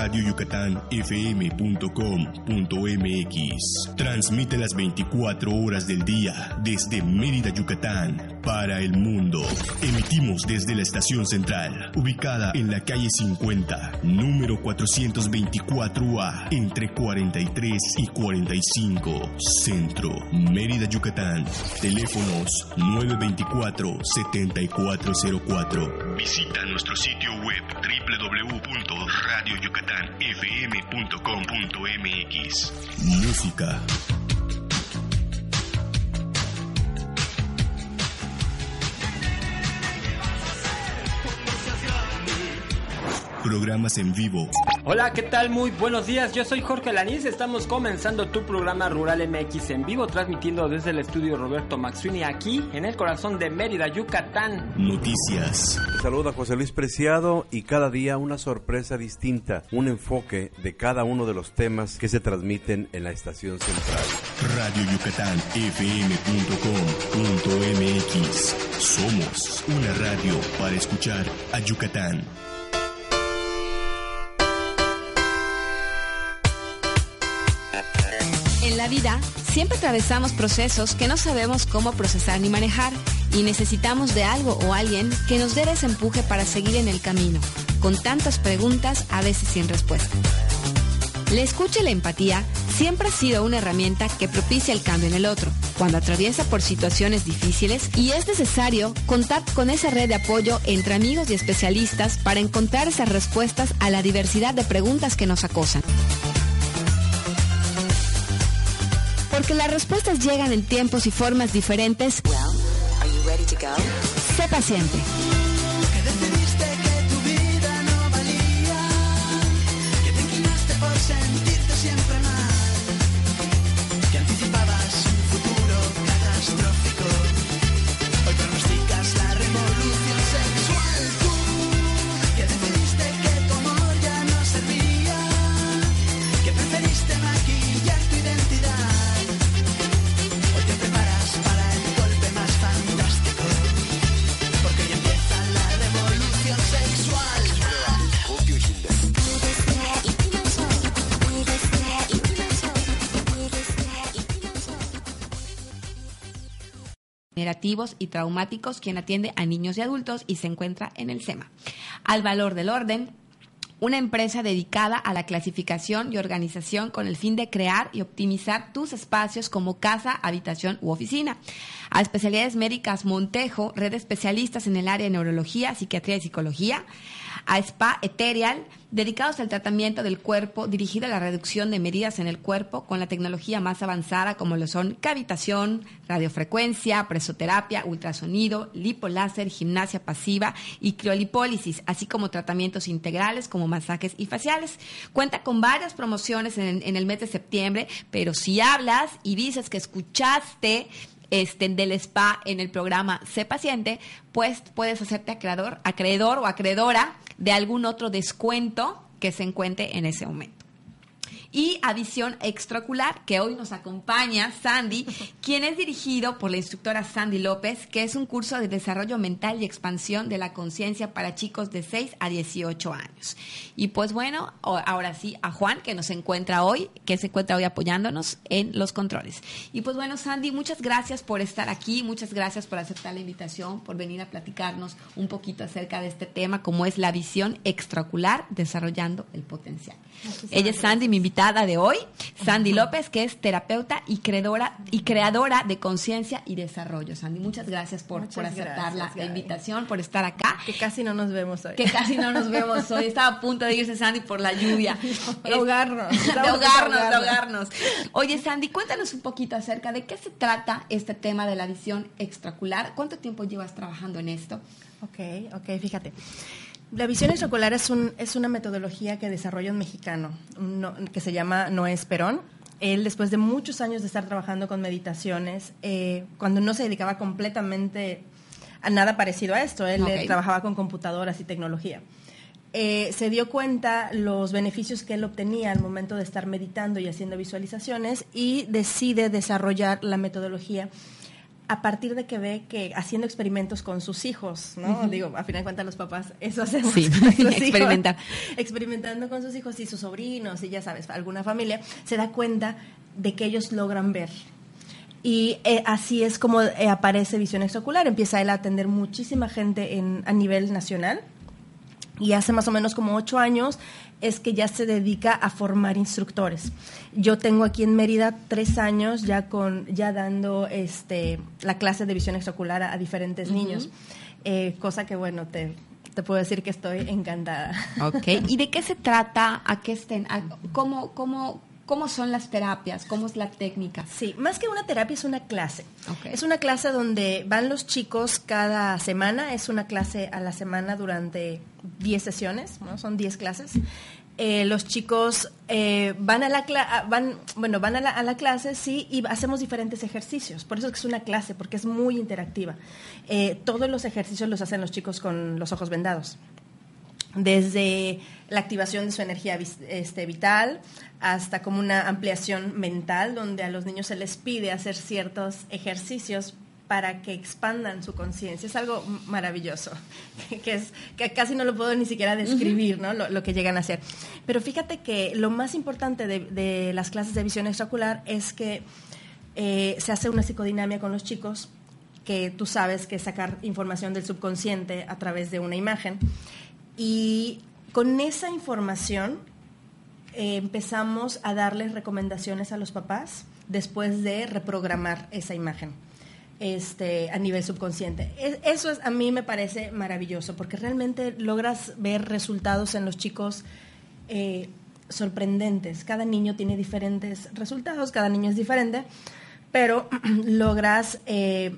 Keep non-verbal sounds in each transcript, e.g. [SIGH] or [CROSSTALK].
radioyucatanfm.com.mx. Transmite las 24 horas del día desde Mérida, Yucatán, para el mundo. Emitimos desde la estación central, ubicada en la calle 50, número 424A, entre 43 y 45, Centro, Mérida, Yucatán. Teléfonos 924-7404. Visita nuestro sitio web www.radioyucatanfm.com.mx. Música. Programas en vivo. Hola, ¿qué tal? Muy buenos días. Yo soy Jorge Lanís. Estamos comenzando tu programa Rural MX en vivo, transmitiendo desde el estudio Roberto Maxwini aquí en el corazón de Mérida, Yucatán. Noticias. Te saluda José Luis Preciado y cada día una sorpresa distinta, un enfoque de cada uno de los temas que se transmiten en la estación central. Radio Yucatán FM.com.mx. Somos una radio para escuchar a Yucatán. La vida siempre atravesamos procesos que no sabemos cómo procesar ni manejar y necesitamos de algo o alguien que nos dé ese empuje para seguir en el camino, con tantas preguntas a veces sin respuesta. La escucha y la empatía siempre ha sido una herramienta que propicia el cambio en el otro, cuando atraviesa por situaciones difíciles y es necesario contar con esa red de apoyo entre amigos y especialistas para encontrar esas respuestas a la diversidad de preguntas que nos acosan. Porque las respuestas llegan en tiempos y formas diferentes. Sé paciente. Y traumáticos, quien atiende a niños y adultos y se encuentra en el SEMA. Al valor del orden, una empresa dedicada a la clasificación y organización con el fin de crear y optimizar tus espacios como casa, habitación u oficina. A especialidades médicas Montejo, red de especialistas en el área de neurología, psiquiatría y psicología. A Spa Ethereal, dedicados al tratamiento del cuerpo, dirigido a la reducción de medidas en el cuerpo con la tecnología más avanzada como lo son cavitación, radiofrecuencia, presoterapia, ultrasonido, lipoláser, gimnasia pasiva y criolipólisis, así como tratamientos integrales como masajes y faciales. Cuenta con varias promociones en, en el mes de septiembre, pero si hablas y dices que escuchaste este, del spa en el programa Sé Paciente, pues puedes hacerte acreedor, acreedor o acreedora de algún otro descuento que se encuentre en ese momento. Y a visión extraocular, que hoy nos acompaña Sandy, [LAUGHS] quien es dirigido por la instructora Sandy López, que es un curso de desarrollo mental y expansión de la conciencia para chicos de 6 a 18 años. Y pues bueno, ahora sí, a Juan, que nos encuentra hoy, que se encuentra hoy apoyándonos en los controles. Y pues bueno, Sandy, muchas gracias por estar aquí, muchas gracias por aceptar la invitación, por venir a platicarnos un poquito acerca de este tema, como es la visión extraocular, desarrollando el potencial. Ella es Sandy, mi invitada de hoy, Sandy López, que es terapeuta y creadora, y creadora de conciencia y desarrollo. Sandy, muas gracias por, Muchas por aceptar la, gracias, la invitación, por estar acá. Que casi no nos vemos hoy. Que casi no nos vemos hoy. Estaba a punto de irse Sandy por la lluvia. [LAUGHS] De ahogarnos. de ahogarnos, de ahogarnos. Oye, Sandy, cuéntanos un poquito acerca de qué se trata este tema de la visión extracular. ¿Cuánto tiempo llevas trabajando en esto? Ok, ok, fíjate. La visión extraocular es, un, es una metodología que desarrolla un mexicano no- que se llama Noé Esperón. Él, después de muchos años de estar trabajando con meditaciones, eh, cuando no se dedicaba completamente a nada parecido a esto, él trabajaba con computadoras y tecnología. eh, se dio cuenta los beneficios que él obtenía al momento de estar meditando y haciendo visualizaciones y decide desarrollar la metodología a partir de que ve que haciendo experimentos con sus hijos, ¿no? Digo, a final de cuentas los papás eso hacemos. Sí, [LAUGHS] experimentar. Experimentando con sus hijos y sus sobrinos y ya sabes, alguna familia, se da cuenta de que ellos logran ver. Y eh, así es como eh, aparece Visión Extraocular. Empieza él a atender muchísima gente en, a nivel nacional. Y hace más o menos como ocho años es que ya se dedica a formar instructores. Yo tengo aquí en Mérida tres años ya con ya dando este la clase de visión extraocular a, a diferentes niños, Eh, cosa que bueno te, te puedo decir que estoy encantada. Ok. ¿Y de qué se trata? ¿A qué estén? a- cómo, cómo, ¿Cómo son las terapias? ¿Cómo es la técnica? Sí, más que una terapia es una clase. Es una clase donde van los chicos cada semana, es una clase a la semana durante 10 sesiones, ¿no? son 10 clases. Eh, los chicos eh, van a la cla- a- van bueno van a la, a la clase sí y hacemos diferentes ejercicios por eso es que es una clase porque es muy interactiva Eh, todos los ejercicios los hacen los chicos con los ojos vendados desde la activación de su energía este, vital hasta como una ampliación mental, donde a los niños se les pide hacer ciertos ejercicios para que expandan su conciencia. Es algo maravilloso, [LAUGHS] que, es, que casi no lo puedo ni siquiera describir, ¿no? lo, lo que llegan a hacer. Pero fíjate que lo más importante de, de las clases de visión extraocular es que eh, se hace una psicodinamia con los chicos, que tú sabes que es sacar información del subconsciente a través de una imagen. Y con esa información eh, empezamos a darles recomendaciones a los papás después de reprogramar esa imagen este, a nivel subconsciente. Es- Eso es, a mí me parece maravilloso porque realmente logras ver resultados en los chicos eh, sorprendentes. Cada niño tiene diferentes resultados, cada niño es diferente, pero [CLEARS THROAT] logras eh,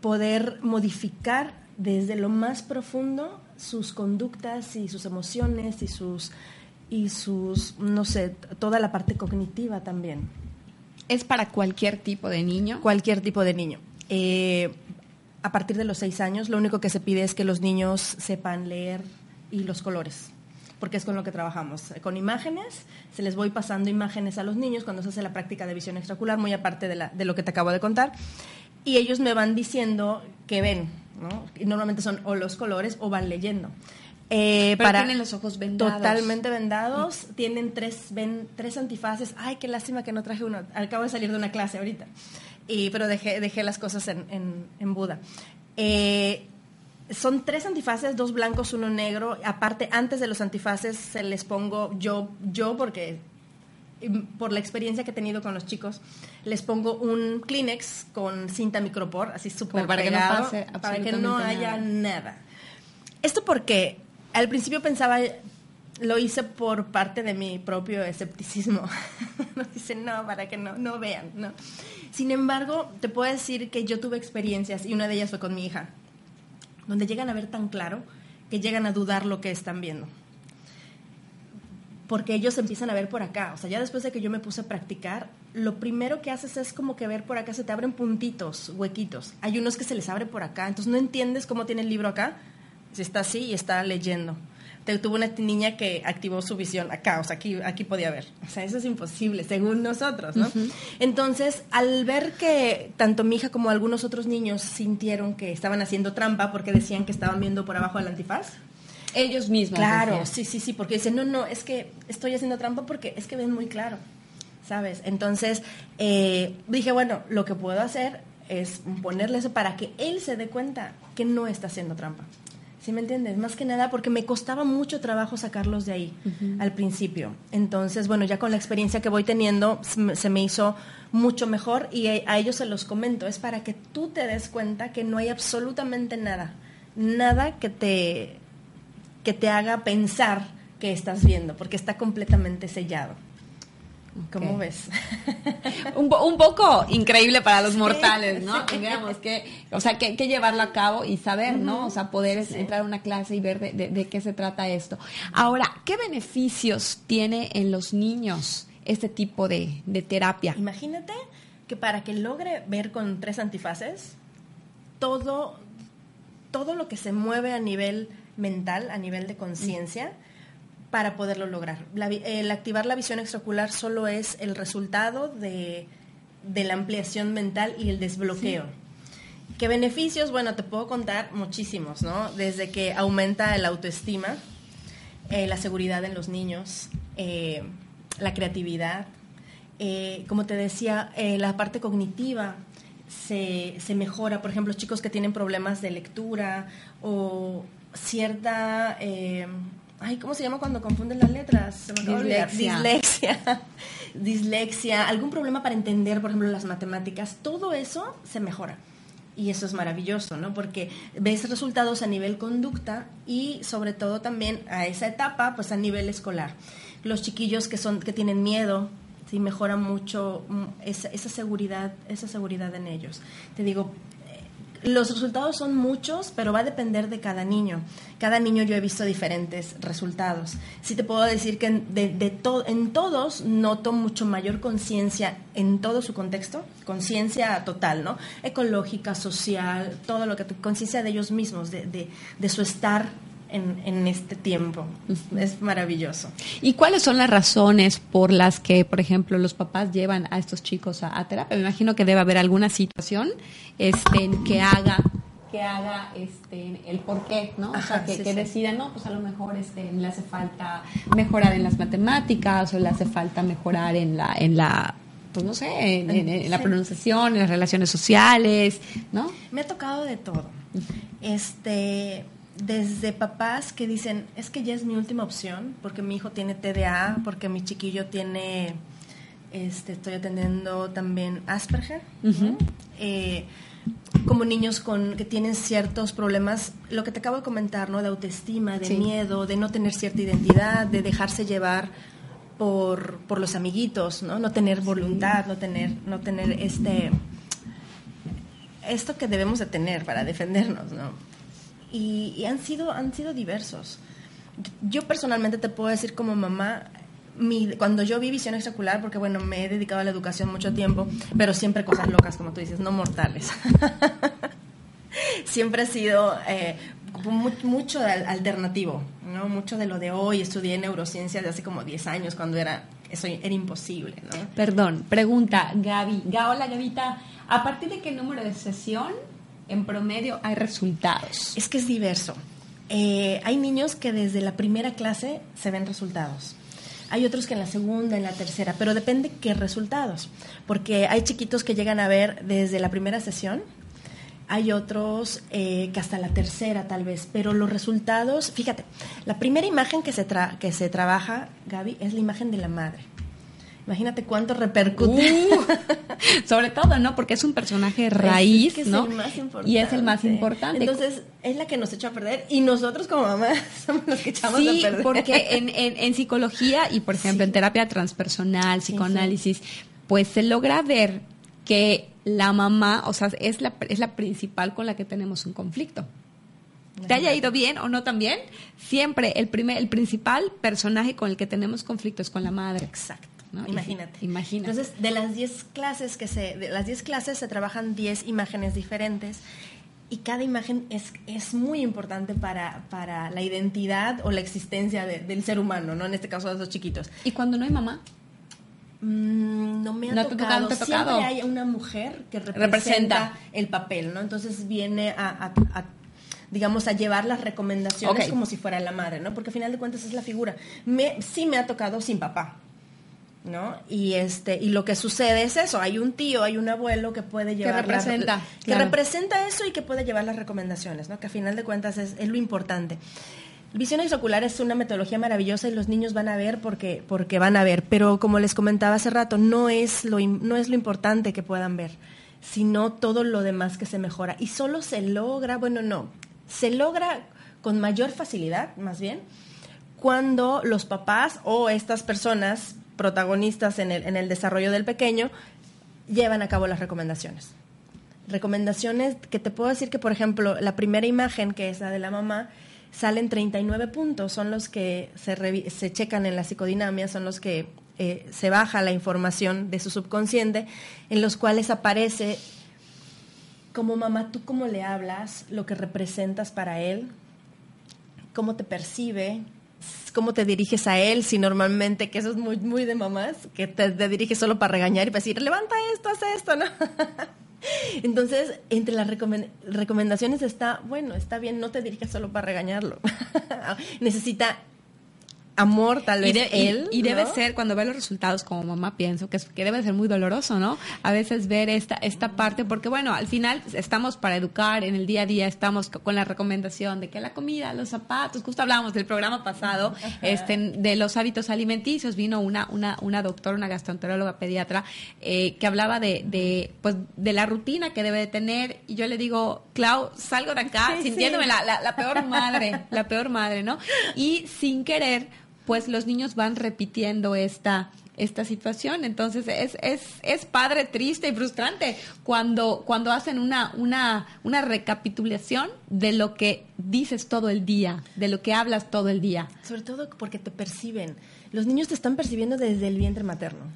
poder modificar desde lo más profundo sus conductas y sus emociones y sus y sus no sé toda la parte cognitiva también. ¿Es para cualquier tipo de niño? cualquier tipo de niño. Eh, a partir de los seis años lo único que se pide es que los niños sepan leer y los colores porque es con lo que trabajamos. Con imágenes se les voy pasando imágenes a los niños cuando se hace la práctica de visión extraocular muy aparte de, la- de lo que te acabo de contar y ellos me van diciendo que ven ¿no? y normalmente son o los colores o van leyendo Eh, Pero tienen los ojos vendados. Totalmente vendados. Tienen tres, ven, tres antifaces. Ay, qué lástima que no traje uno. Acabo de salir de una clase ahorita. Y, pero dejé, dejé las cosas en, en, en Buda. Eh, son tres antifaces, dos blancos, uno negro. Aparte, antes de los antifaces se les pongo yo, yo porque mm, por la experiencia que he tenido con los chicos, les pongo un Kleenex con cinta micropor, así súper para que no pase para que no haya nada. nada. Esto porque al principio pensaba, lo hice por parte de mi propio escepticismo. [LAUGHS] no dice, no, para que no, no vean, no. Sin embargo, te puedo decir que yo tuve experiencias, y una de ellas fue con mi hija, donde llegan a ver tan claro que llegan a dudar lo que están viendo. Porque ellos empiezan a ver por acá. O sea, ya después de que yo me puse a practicar, lo primero que haces es como que ver por acá, se te abren puntitos, huequitos. Hay unos que se les abre por acá. Entonces no entiendes cómo tiene el libro acá, si está así y está leyendo. Te, tuvo una niña que activó su visión acá, o sea, aquí, aquí podía ver. O sea, eso es imposible, según nosotros, ¿no? Entonces, al ver que tanto mi hija como algunos otros niños sintieron que estaban haciendo trampa porque decían que estaban viendo por abajo del antifaz, Ellos mismos. Claro, decían. sí, sí, sí, porque dicen, no, no, es que estoy haciendo trampa porque es que ven muy claro, ¿sabes? Entonces, eh, dije, bueno, lo que puedo hacer es ponerle eso para que él se dé cuenta que no está haciendo trampa. ¿Sí me entiendes? Más que nada porque me costaba mucho trabajo sacarlos de ahí al principio. Entonces, bueno, ya con la experiencia que voy teniendo, se me- hizo mucho mejor y a ellos se los comento. Es para que tú te des cuenta que no hay absolutamente nada, nada que te, que te haga pensar que estás viendo, porque está completamente sellado. ¿Cómo ves? [LAUGHS] un, po- un poco increíble para los mortales, ¿no? sí. Que, o sea, que, que llevarlo a cabo y saber, ¿no? O sea, poder entrar a una clase y ver de, de- de qué se trata esto. Ahora, ¿qué beneficios tiene en los niños este tipo de, de terapia? Imagínate que para que logre ver con tres antifaces, todo, todo lo que se mueve a nivel mental, a nivel de conciencia, para poderlo lograr. La el activar la visión extraocular solo es el resultado de, de la ampliación mental y el desbloqueo. ¿Qué beneficios? Bueno, te puedo contar muchísimos, ¿no? Desde que aumenta el autoestima, eh, la seguridad en los niños, eh, la creatividad, eh, como te decía, la parte cognitiva se, se mejora. Por ejemplo, chicos que tienen problemas de lectura o cierta... eh, ay, ¿cómo se llama cuando confunden las letras? Se me. Dislexia. Dislexia. [LAUGHS] Dislexia, algún problema para entender, por ejemplo, las matemáticas. Todo eso se mejora. Y eso es maravilloso, ¿no? Porque ves resultados a nivel conducta y sobre todo también a esa etapa, pues a nivel escolar. Los chiquillos que son que tienen miedo, sí mejora mucho mm, esa, esa seguridad, esa seguridad en ellos. Te digo, los resultados son muchos, pero va a depender de cada niño. Cada niño yo he visto diferentes resultados. Sí te puedo decir que de, de to- en todos noto mucho mayor conciencia en todo su contexto, conciencia total, ¿no? Ecológica, social, todo lo que conciencia de ellos mismos, de, de, de su estar en, en este tiempo. Es maravilloso. ¿Y cuáles son las razones por las que, por ejemplo, los papás llevan a estos chicos a, a terapia? Me imagino que debe haber alguna situación este, que haga que haga este el por qué, ¿no? o sea, que, sí, que sí. decidan, no, pues a lo mejor este, le hace falta mejorar en las matemáticas o le hace falta mejorar en la, en la pues no sé, en, en- en la pronunciación, en las relaciones sociales, ¿no? Me ha tocado de todo. Este, desde papás que dicen, es que ya es mi última opción, porque mi hijo tiene TDA, porque mi chiquillo tiene, este, estoy atendiendo también Asperger. Eh, como niños con que tienen ciertos problemas, lo que te acabo de comentar, ¿no? De autoestima, de Sí. miedo, de no tener cierta identidad, de dejarse llevar por, por los amiguitos, ¿no? No tener voluntad, no tener, no tener este esto que debemos de tener para defendernos, ¿no? Y, han sido han sido diversos. Yo personalmente te puedo decir como mamá, cuando yo vi visión extracular, porque bueno, me he dedicado a la educación mucho tiempo, pero siempre cosas locas, como tú dices, no mortales. [LAUGHS] siempre he sido eh, mu- mucho al- alternativo, ¿no? Mucho de lo de hoy. Estudié neurociencia de hace como 10 años, cuando era, eso era imposible. Perdón, pregunta Gaby. Ga- Hola Gavita, ¿a partir de qué número de sesión en promedio hay resultados? Es que es diverso. Eh, hay niños que desde la primera clase se ven resultados. Hay otros que en la segunda, en la tercera, pero depende qué resultados. Porque hay chiquitos que llegan a ver desde la primera sesión, hay otros eh, que hasta la tercera tal vez, pero los resultados, fíjate, la primera imagen que se, tra- que se trabaja, Gaby, es la imagen de la madre. Imagínate cuánto repercute. Uh, [LAUGHS] sobre todo, ¿no? Porque es un personaje raíz, Es que es ¿no? el más importante. Y es el más importante. Entonces, es la que nos echa a perder y nosotros como mamás [LAUGHS] somos los que echamos sí, a perder. porque en, en- en psicología y, por ejemplo, en terapia transpersonal, Sí, psicoanálisis, pues se logra ver que la mamá, o sea, es la, es la principal con la que tenemos un conflicto. Te haya ido bien o no también, siempre el primer, el principal personaje con el que tenemos conflicto es con la madre. Exacto. Imagínate. imagínate. Entonces, de las 10 clases que se de las 10 clases se trabajan 10 imágenes diferentes y cada imagen es, es muy importante para, para la identidad o la existencia de- del ser humano, ¿no? En este caso de los chiquitos. ¿Y cuando no hay mamá? Mm, no me ha ¿No tocado. Siempre hay una mujer que representa, Representa. el papel, ¿no? Entonces viene a, a- a, digamos, a llevar las recomendaciones como si fuera la madre, ¿no? Porque al final de cuentas es la figura. Me, sí me ha tocado sin papá, ¿no? Y este y lo que sucede es eso, hay un tío, hay un abuelo que puede llevar la- representa, que claro. representa eso y que puede llevar las recomendaciones, ¿no? Que al final de cuentas es, es lo importante. Visión exocular es una metodología maravillosa y los niños van a ver porque, porque van a ver, pero como les comentaba hace rato, no es, lo, no es lo importante que puedan ver, sino todo lo demás que se mejora. Y solo se logra, bueno, no, se logra con mayor facilidad, más bien, cuando los papás o estas personas protagonistas en el, en el desarrollo del pequeño llevan a cabo las recomendaciones. Recomendaciones que te puedo decir que, por ejemplo, la primera imagen, que es la de la mamá, salen 39 puntos, son los que se, se checan en la psicodinamia, son los que eh, se baja la información de su subconsciente, en los cuales aparece como mamá, tú cómo le hablas, lo que representas para él, cómo te percibe, cómo te diriges a él, si normalmente, que eso es muy, muy de mamás, que te, te diriges solo para regañar y para decir, levanta esto, haz esto, ¿no? [LAUGHS] Entonces, entre las recomen- recomendaciones está, bueno, está bien, no te dirijas solo para regañarlo. [LAUGHS] Necesita amor, tal vez Y, de- y- él. y debe ¿no? ser, cuando ve los resultados como mamá, pienso que, es- que debe ser muy doloroso, ¿no? A veces ver esta, esta parte, porque bueno, al final estamos para educar en el día a día, estamos co- con la recomendación de que la comida, los zapatos, justo hablábamos del programa pasado, este, de los hábitos alimenticios, vino una, una, una doctora, una gastroenteróloga pediatra, eh, que hablaba de, de, pues, de la rutina que debe de tener, y yo le digo, Clau, salgo de acá Sí, sintiéndome sí. la, la, la peor madre, la peor madre, ¿no? Y sin querer, pues los niños van repitiendo esta esta situación. Entonces es, es, es padre, triste y frustrante cuando, cuando hacen una, una, una recapitulación de lo que dices todo el día, de lo que hablas todo el día. Sobre todo porque te perciben. Los niños te están percibiendo desde el vientre materno.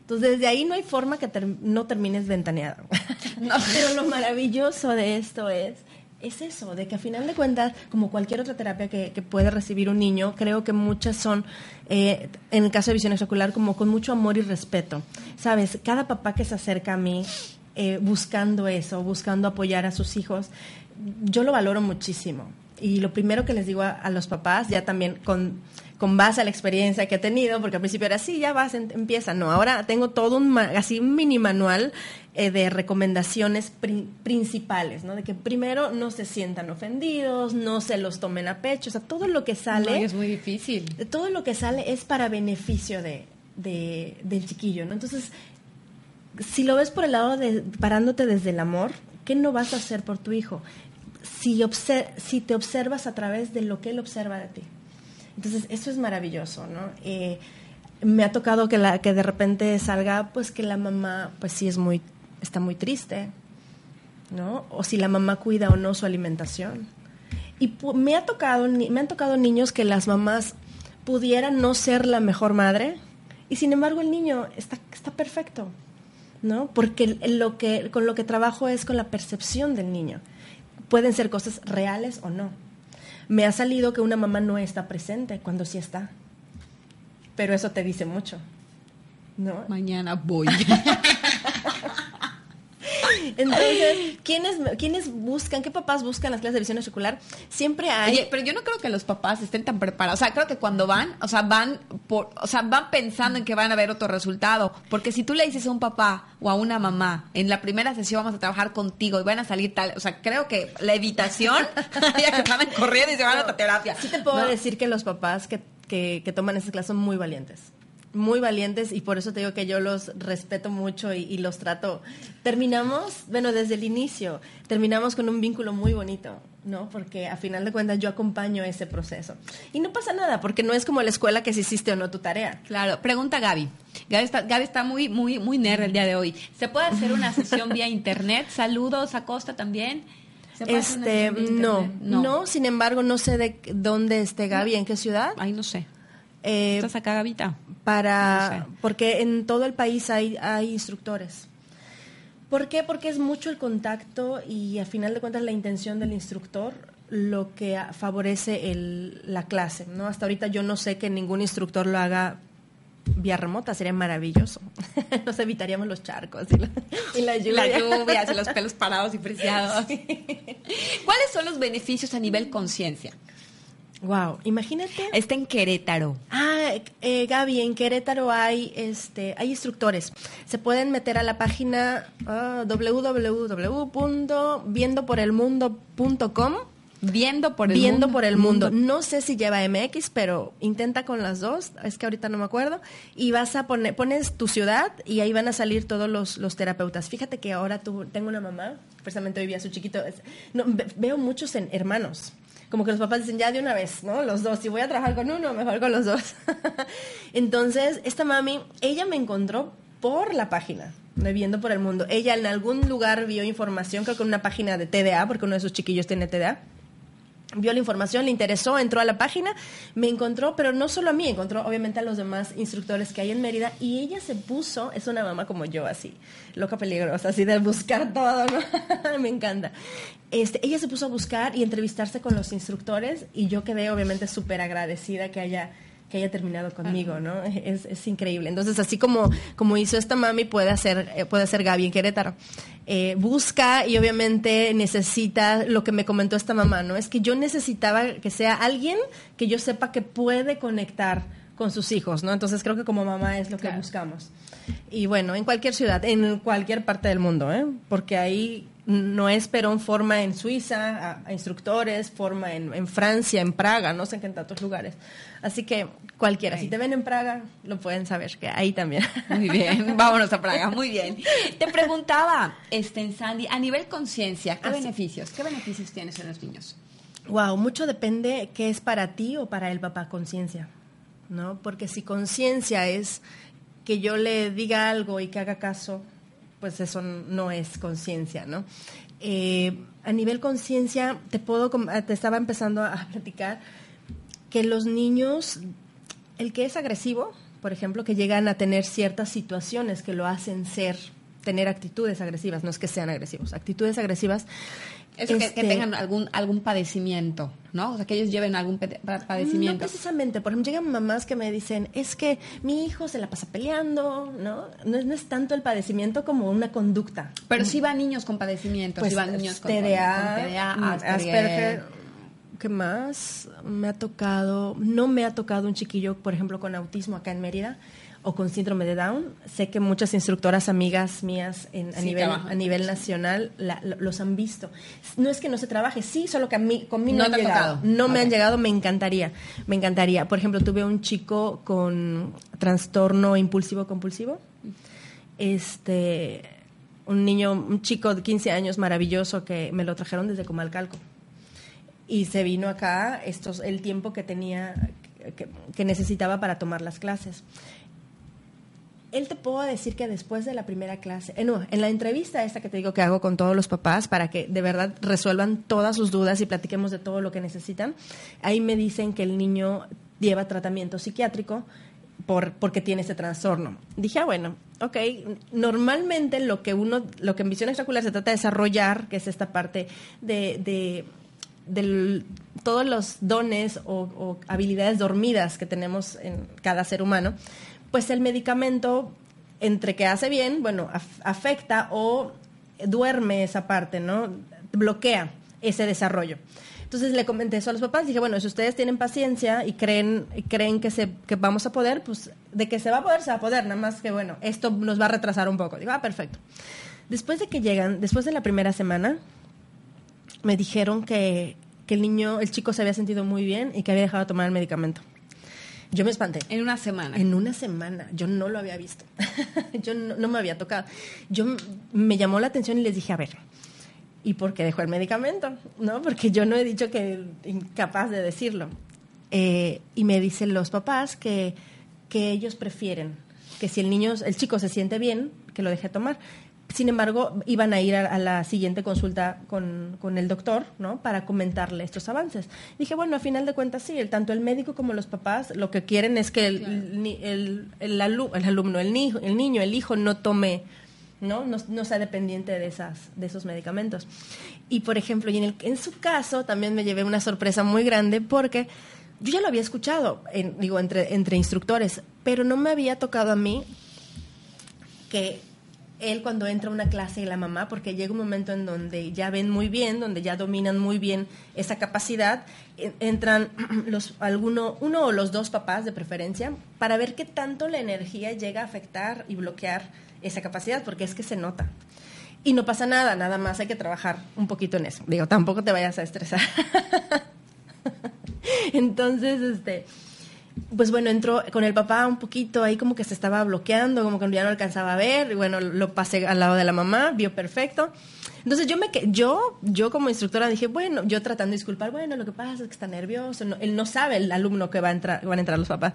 Entonces, desde ahí no hay forma que ter- no termines ventaneado. [LAUGHS] No, pero lo maravilloso de esto es, es eso, de que a final de cuentas, como cualquier otra terapia que, que puede recibir un niño, creo que muchas son, eh, en el caso de visión ocular, como con mucho amor y respeto. Sabes, cada papá que se acerca a mí eh, buscando eso, buscando apoyar a sus hijos, yo lo valoro muchísimo. Y lo primero que les digo a, los papás, ya también con, con base a la experiencia que he tenido, porque al principio era así, ya vas, em- empieza. No, ahora tengo todo un, así un mini manual eh, de recomendaciones pri- principales, ¿no? De que primero no se sientan ofendidos, no se los tomen a pecho, o sea, todo lo que sale No, y es muy difícil. todo lo que sale es para beneficio de, de- del chiquillo, ¿no? Entonces, si lo ves por el lado de parándote desde el amor, ¿qué no vas a hacer por tu hijo? Si, obser- si te observas a través de lo que él observa de ti. Entonces, eso es maravilloso, ¿no? Eh, me ha tocado que, la, que de repente salga, pues que la mamá, pues sí es muy, está muy triste, ¿no? O si la mamá cuida o no su alimentación. Y me, ha tocado, me han tocado niños que las mamás pudieran no ser la mejor madre y sin embargo el niño está, está perfecto, ¿no? Porque lo que, con lo que trabajo es con la percepción del niño. Pueden ser cosas reales o no. Me ha salido que una mamá no está presente cuando sí está. Pero eso te dice mucho, ¿no? Mañana voy. [LAUGHS] Entonces, ¿quiénes, ¿quiénes buscan, qué papás buscan las clases de visión ocular? Siempre hay... Oye, pero yo no creo que los papás estén tan preparados. O sea, creo que cuando van, o sea, van por, o sea, van pensando en que van a ver otro resultado. Porque si tú le dices a un papá o a una mamá, en la primera sesión vamos a trabajar contigo y van a salir tal, o sea, creo que la evitación, [LAUGHS] [LAUGHS] ya que van corriendo y se van a otra terapia. Sí te puedo ¿no? decir que los papás que, que, que toman esas clases son muy valientes. Muy valientes y por eso te digo que yo los respeto mucho y, y los trato. Terminamos, bueno, desde el inicio, terminamos con un vínculo muy bonito, ¿no? Porque a final de cuentas yo acompaño ese proceso. Y no pasa nada, porque no es como la escuela que si hiciste o no tu tarea. Claro, pregunta Gaby. Gaby está, Gaby está muy, muy, muy nerd el día de hoy. ¿Se puede hacer una [LAUGHS] sesión vía internet? Saludos a Costa también. ¿Se puede hacer una Este, no, internet? no, sin embargo, no sé de dónde esté Gaby, en qué ciudad. Ay, no sé. Eh, ¿Estás acá, Gavita? para No sé. porque en todo el país hay, hay instructores. ¿Por qué? Porque es mucho el contacto y a final de cuentas la intención del instructor lo que favorece el- la clase. ¿no? Hasta ahorita yo no sé que ningún instructor lo haga vía remota, sería maravilloso. [LAUGHS] Nos evitaríamos los charcos y la, y la lluvia. La lluvia, y los [LAUGHS] pelos parados y preciados. ¿Cuáles son los beneficios a nivel conciencia? Wow, imagínate. Está en Querétaro. Ah, eh, Gaby, en Querétaro hay, este, hay instructores. Se pueden meter a la página ah, www.viendoporelmundo.com. Viendo por el Viendo mundo. por el mundo. No sé si lleva MX, pero intenta con las dos. Es que ahorita no me acuerdo. Y vas a poner, pones tu ciudad y ahí van a salir todos los, los terapeutas. Fíjate que ahora tú, tengo una mamá, precisamente hoy vi a su chiquito. es- no, ve- veo muchos en hermanos. Como que los papás dicen, ya de una vez, ¿no? Los dos. Si voy a trabajar con uno, mejor con los dos. [LAUGHS] Entonces, esta mami, ella me encontró por la página de Viendo por el Mundo. Ella en algún lugar vio información, creo que en una página de TDA, porque uno de sus chiquillos tiene TDA vio la información, le interesó, entró a la página, me encontró, pero no solo a mí, encontró obviamente a los demás instructores que hay en Mérida y ella se puso, es una mamá como yo, así, loca peligrosa, así de buscar todo, ¿no? [LAUGHS] me encanta. Este, ella se puso a buscar y entrevistarse con los instructores y yo quedé obviamente súper agradecida que haya que haya terminado conmigo, ¿no? [LAUGHS] Es, es increíble. Entonces, así como, como hizo esta mami, puede hacer, eh, puede hacer Gaby en Querétaro. Eh, busca y obviamente necesita lo que me comentó esta mamá, ¿no? Es que yo necesitaba que sea alguien que yo sepa que puede conectar con sus hijos, ¿no? Entonces creo que como mamá es lo que Claro. buscamos. Y bueno, en cualquier ciudad, en cualquier parte del mundo, ¿eh? Porque ahí no es Perón forma en Suiza, a, a instructores, forma en, en Francia, en Praga, no sé en qué tantos lugares. Así que cualquiera, si te ven en Praga, lo pueden saber, que ahí también. Muy bien, [LAUGHS] vámonos a Praga, muy bien. Te preguntaba, este, Sandy, a nivel conciencia, ¿qué Ah, sí. beneficios? ¿Qué beneficios tienes en los niños? Wow, mucho depende qué es para ti o para el papá conciencia, ¿no? Porque si conciencia es que yo le diga algo y que haga caso, pues eso no es conciencia, ¿no? Eh, a nivel conciencia, te puedo, ah, te estaba empezando a [LAUGHS] platicar que los niños, el que es agresivo, por ejemplo, que llegan a tener ciertas situaciones que lo hacen ser, tener actitudes agresivas, no es que sean agresivos, actitudes agresivas. Eso que, que este, tengan algún, algún padecimiento, ¿no? O sea, que ellos lleven algún pede- pa- No padecimiento. precisamente, por ejemplo, llegan mamás que me dicen, es que mi hijo se la pasa peleando, ¿no? No es, no es tanto el padecimiento como una conducta. Pero sí van niños con padecimientos, sí van niños con, TDA, con TDA, mm, Asperger. ¿Qué más? Me ha tocado, no me ha tocado un chiquillo, por ejemplo, con autismo acá en Mérida o con síndrome de Down. Sé que muchas instructoras amigas mías en- a, Sí, nivel, a nivel nacional la- lo- los han visto. No es que no se trabaje, sí, solo que a mí, conmigo No no, han llegado. tocado. No me han llegado, me encantaría, me encantaría. Por ejemplo, tuve un chico con trastorno impulsivo compulsivo. Este, un niño, un chico de 15 años maravilloso que me lo trajeron desde Comalcalco. Y se vino acá estos, el tiempo que tenía, que, que necesitaba para tomar las clases. Él te puedo decir que después de la primera clase, eh, en la entrevista esta que te digo que hago con todos los papás para que de verdad resuelvan todas sus dudas y platiquemos de todo lo que necesitan, ahí me dicen que el niño lleva tratamiento psiquiátrico por, porque tiene ese trastorno. Dije, ah, bueno, ok, normalmente lo que uno, lo que en visión extracular se trata de desarrollar, que es esta parte de, de del- todos los dones o habilidades dormidas que tenemos en cada ser humano, pues el medicamento, entre que hace bien, bueno, af- afecta o duerme esa parte, ¿no? Bloquea ese desarrollo. Entonces le comenté eso a los papás, dije, bueno, si ustedes tienen paciencia y creen, creen que, se, que vamos a poder, pues de que se va a poder, se va a poder, nada más que, bueno, esto nos va a retrasar un poco. Digo, ah, perfecto. Después de que llegan, después de la primera semana, me dijeron que, que el niño, el chico se había sentido muy bien y que había dejado de tomar el medicamento. Yo me espanté. En una semana. En una semana, yo no lo había visto. [LAUGHS] yo no, no me había tocado. Yo me llamó la atención y les dije, a ver, ¿y por qué dejó el medicamento? ¿No? Porque yo no he dicho que incapaz de decirlo. Eh, y me dicen los papás que, que ellos prefieren que si el niño, el chico se siente bien, que lo deje tomar. Sin embargo, iban a ir a, a la siguiente consulta con, con el doctor, ¿no? Para comentarle estos avances. Dije, bueno, a final de cuentas sí, el, tanto el médico como los papás lo que quieren es que el, el, el alu- el alumno, el, ni- el niño, el hijo no tome ¿no? No, no sea dependiente de, esas, de esos medicamentos. Y, por ejemplo, y en, el, en su caso también me llevé una sorpresa muy grande porque yo ya lo había escuchado, en- digo, entre, entre instructores, pero no me había tocado a mí que él cuando entra una clase y la mamá, porque llega un momento en donde ya ven muy bien, donde ya dominan muy bien esa capacidad, en- entran [CLEARS THROAT] los alguno uno o los dos papás de preferencia para ver qué tanto la energía llega a afectar y bloquear esa capacidad, porque es que se nota. Y no pasa nada, nada más hay que trabajar un poquito en eso. Digo, tampoco te vayas a estresar. [LAUGHS] Entonces, este, pues bueno, entró con el papá un poquito ahí como que se estaba bloqueando, como que ya no alcanzaba a ver, y bueno, lo pasé al lado de la mamá, vio perfecto. Entonces yo me yo yo como instructora dije, bueno, yo tratando de disculpar, bueno, lo que pasa es que está nervioso, él no sabe el alumno que va a entrar, van a entrar los papás.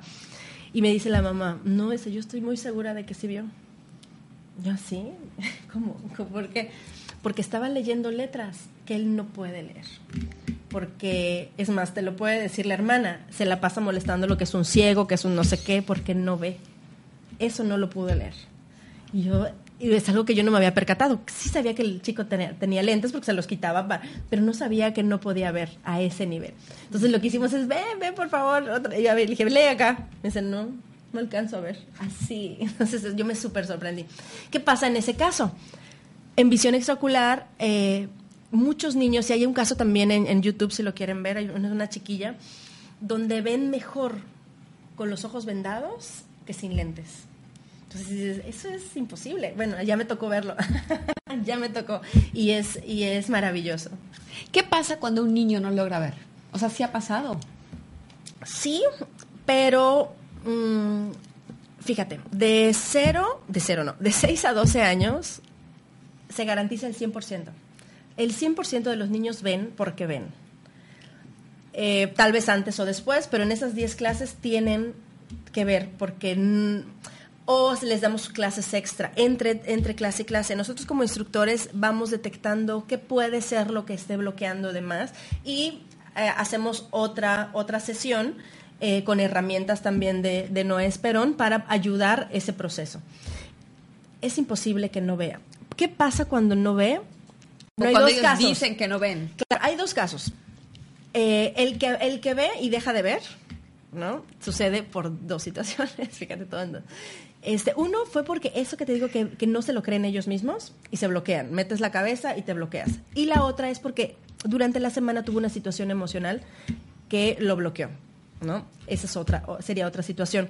Y me dice la mamá, "No, ese yo estoy muy segura de que sí vio." Yo sí. [LAUGHS] ¿Cómo? ¿Por qué? Porque estaba leyendo letras que él no puede leer. Porque es más, te lo puede decir la hermana, se la pasa molestando lo que es un ciego, que es un no sé qué, porque no ve. Eso no lo pude leer. Y yo, y es algo que yo no me había percatado. Sí sabía que el chico tenía, tenía lentes porque se los quitaba, pa- pero no sabía que no podía ver a ese nivel. Entonces lo que hicimos es, ven, ven, por favor. Y yo dije, lee acá. Me dice, no, no alcanzo a ver. Así. [LAUGHS] Entonces yo me súper sorprendí. ¿Qué pasa en ese caso? En visión extraocular, eh, muchos niños, y hay un caso también en, en YouTube, si lo quieren ver, hay una, una chiquilla, donde ven mejor con los ojos vendados que sin lentes. Entonces dices, eso es imposible. Bueno, ya me tocó verlo. [LAUGHS] ya me tocó. Y es, y es maravilloso. ¿Qué pasa cuando un niño no logra ver? O sea, ¿sí ha pasado? Sí, pero mm, fíjate, de cero, de cero no, de 6 a 12 años se garantiza el 100%. El 100% de los niños ven porque ven. Eh, tal vez antes o después, pero en esas 10 clases tienen que ver porque o les damos clases extra entre, entre clase y clase. Nosotros como instructores vamos detectando qué puede ser lo que esté bloqueando de más y eh, hacemos otra, otra sesión eh, con herramientas también de, de Noé Esperón para ayudar ese proceso. Es imposible que no vea. ¿Qué pasa cuando no ve? Cuando ellos casos. dicen que no ven. Claro, hay dos casos. Eh, el, que, el que ve y deja de ver, ¿no? Sucede por dos situaciones, [LAUGHS] fíjate todo. en dos. Este, uno fue porque eso que te digo que, que no se lo creen ellos mismos y se bloquean. Metes la cabeza y te bloqueas. Y la otra es porque durante la semana tuvo una situación emocional que lo bloqueó, ¿no? Esa es otra, sería otra situación.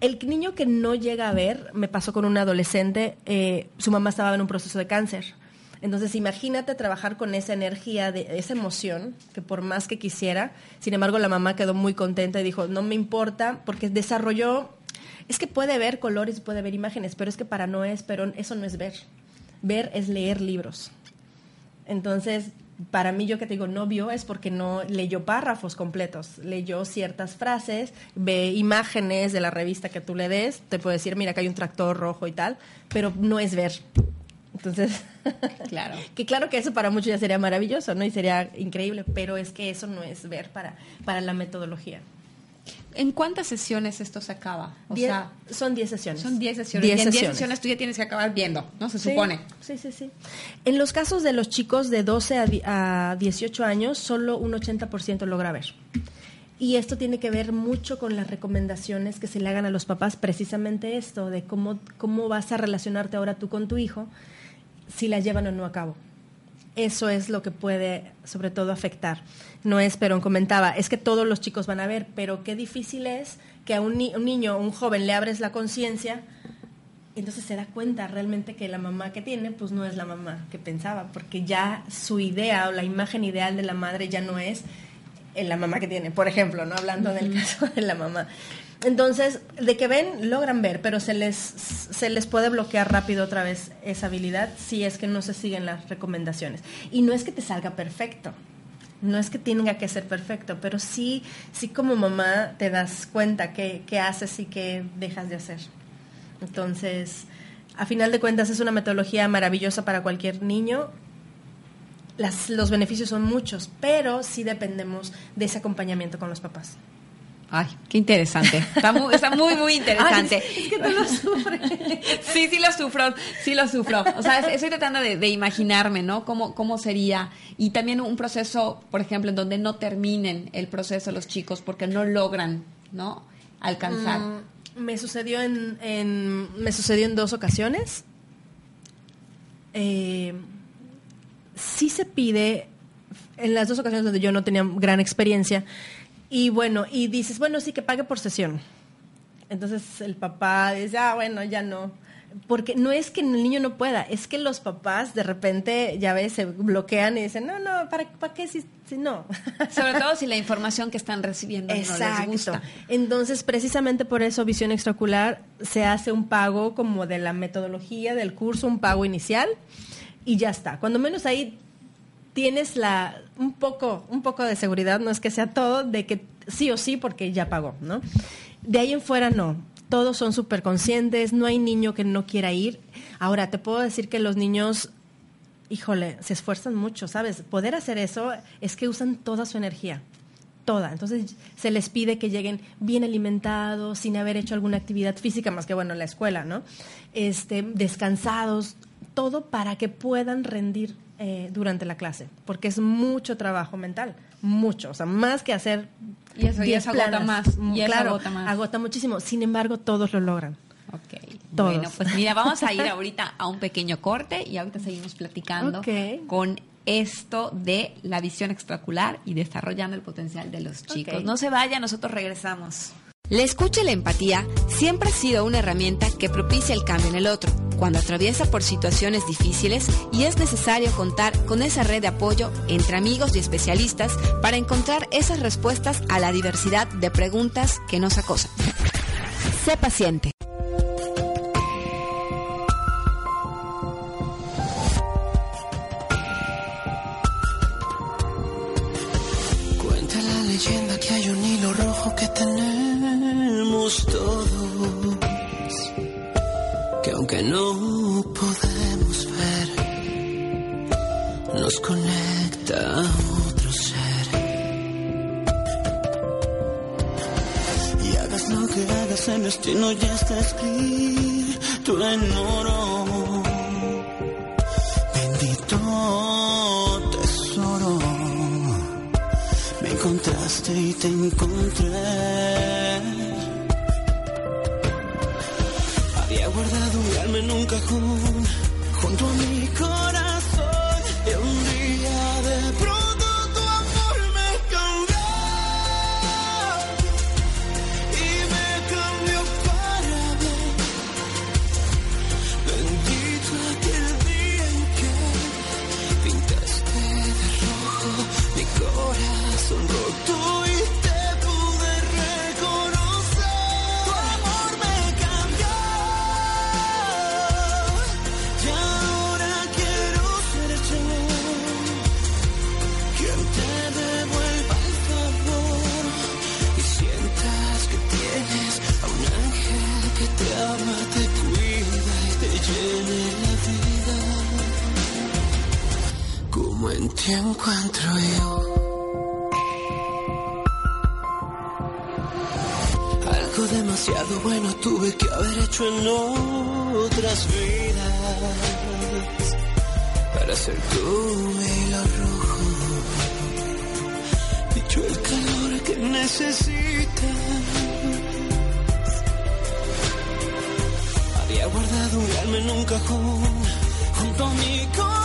El niño que no llega a ver, me pasó con un adolescente, eh, su mamá estaba en un proceso de cáncer. Entonces, imagínate trabajar con esa energía, de esa emoción, que por más que quisiera, sin embargo, la mamá quedó muy contenta y dijo, no me importa, porque desarrolló, es que puede ver colores, puede ver imágenes, pero es que para Noé Esperón eso no es ver. Ver es leer libros. Entonces, para mí, yo que te digo, no vio es porque no leyó párrafos completos, leyó ciertas frases, ve imágenes de la revista que tú le des, te puede decir, mira, acá hay un tractor rojo y tal, pero no es ver. Entonces, [LAUGHS] Claro. que claro que eso para muchos ya sería maravilloso, ¿no? Y sería increíble, pero es que eso no es ver para, para la metodología. ¿En cuántas sesiones esto se acaba? O Die- sea, son 10 sesiones. son 10 sesiones. Diez y en 10 sesiones. sesiones tú ya tienes que acabar viendo, ¿no? Se Sí, supone. Sí, sí, sí. En los casos de los chicos de 12 a, di- a 18 años, solo un 80% logra ver. Y esto tiene que ver mucho con las recomendaciones que se le hagan a los papás, precisamente esto, de cómo, cómo vas a relacionarte ahora tú con tu hijo, si la llevan o no a cabo. Eso es lo que puede, sobre todo, afectar. No es, Perón comentaba, es que todos los chicos van a ver, pero qué difícil es que a un, ni- un niño o un joven le abres la conciencia entonces se da cuenta realmente que la mamá que tiene, pues no es la mamá que pensaba, porque ya su idea o la imagen ideal de la madre ya no es eh, la mamá que tiene, por ejemplo, ¿no? Hablando del caso de la mamá. Entonces, de que ven, logran ver, pero se les, se les puede bloquear rápido otra vez esa habilidad si es que no se siguen las recomendaciones. Y no es que te salga perfecto, no es que tenga que ser perfecto, pero sí, sí como mamá te das cuenta qué, qué haces y qué dejas de hacer. Entonces, a final de cuentas es una metodología maravillosa para cualquier niño. Las- los beneficios son muchos, pero sí dependemos de ese acompañamiento con los papás. Ay, qué interesante. Está muy, está muy, muy interesante. Ay, es que tú lo sufres. Sí, sí lo sufro, sí lo sufro. O sea, es- estoy tratando de, de imaginarme, ¿no? Cómo, cómo sería. Y también un proceso, por ejemplo, en donde no terminen el proceso los chicos porque no logran, ¿no? Alcanzar. Mm, me sucedió en, en- me sucedió en dos ocasiones. Eh, sí se pide en las dos ocasiones donde yo no tenía gran experiencia y bueno y dices bueno sí que pague por sesión. Entonces el papá dice ah bueno ya no porque no es que el niño no pueda, es que los papás de repente, ya ves, se bloquean y dicen, no, no, ¿para, para qué si, si no? [LAUGHS] Sobre todo si la información que están recibiendo no les gusta. Entonces, precisamente por eso Visión Extraocular se hace un pago como de la metodología del curso, un pago inicial y ya está. Cuando menos ahí tienes la un poco un poco de seguridad, no es que sea todo de que sí o sí porque ya pagó, ¿no? De ahí en fuera no. Todos son súper conscientes, no hay niño que no quiera ir. Ahora, te puedo decir que los niños híjole, se esfuerzan mucho, ¿sabes? Poder hacer eso es que usan toda su energía, toda. Entonces se les pide que lleguen bien alimentados, sin haber hecho alguna actividad física, más que bueno, en la escuela, ¿no? Este, descansados, todo para que puedan rendir eh, durante la clase, porque es mucho trabajo mental, mucho, o sea, más que hacer Y eso- y 10 eso agota más, y eso claro, agota más. agota muchísimo. Sin embargo, todos lo logran. Ok. Todos. Bueno, pues mira, vamos a ir [LAUGHS] ahorita a un pequeño corte y ahorita seguimos platicando con esto de la visión extracular y desarrollando el potencial de los chicos. No se vayan, nosotros regresamos. La escucha y la empatía siempre ha sido una herramienta que propicia el cambio en el otro, cuando atraviesa por situaciones difíciles y es necesario contar con esa red de apoyo entre amigos y especialistas para encontrar esas respuestas a la diversidad de preguntas que nos acosan. Sé paciente. Cuenta la leyenda que hay un hilo rojo que todos, que aunque no podemos ver, nos conecta a otro ser. Y hagas lo que hagas, el destino ya está escrito en oro. Bendito tesoro. Me encontraste y te encontré. Alma en encuentro yo. Algo demasiado bueno tuve que haber hecho en otras vidas para ser tu hilo rojo. Y yo el calor que necesitas. Había guardado un alma en un cajón junto a mi corazón.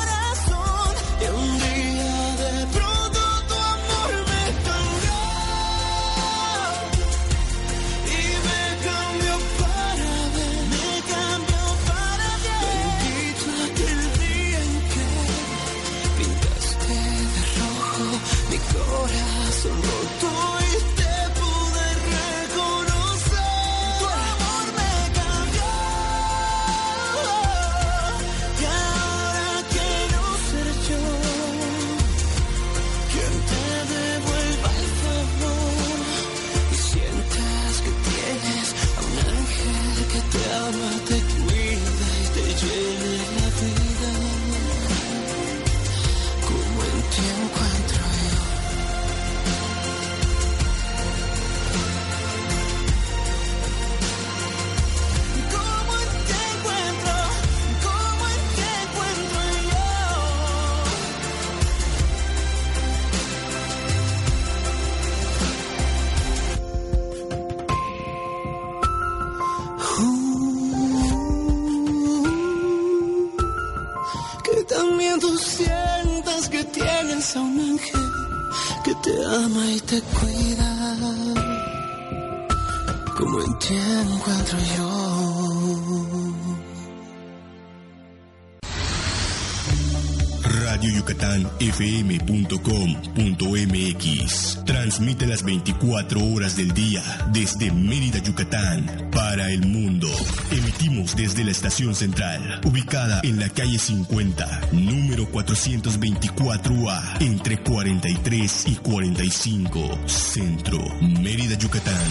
Yucatán, para el mundo. Emitimos desde la estación central, ubicada en la calle 50, número 424A, entre 43 y 45, Centro, Mérida, Yucatán.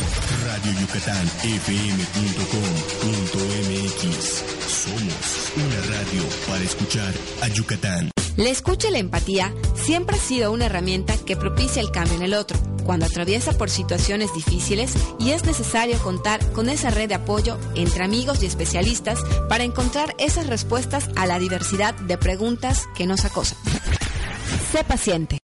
Radio Yucatán, fm.com.mx. Somos una radio para escuchar a Yucatán. La escucha y la empatía siempre ha sido una herramienta que propicia el cambio en el otro, cuando atraviesa por situaciones difíciles y es necesario contar con esa red de apoyo entre amigos y especialistas para encontrar esas respuestas a la diversidad de preguntas que nos acosan. Sé paciente.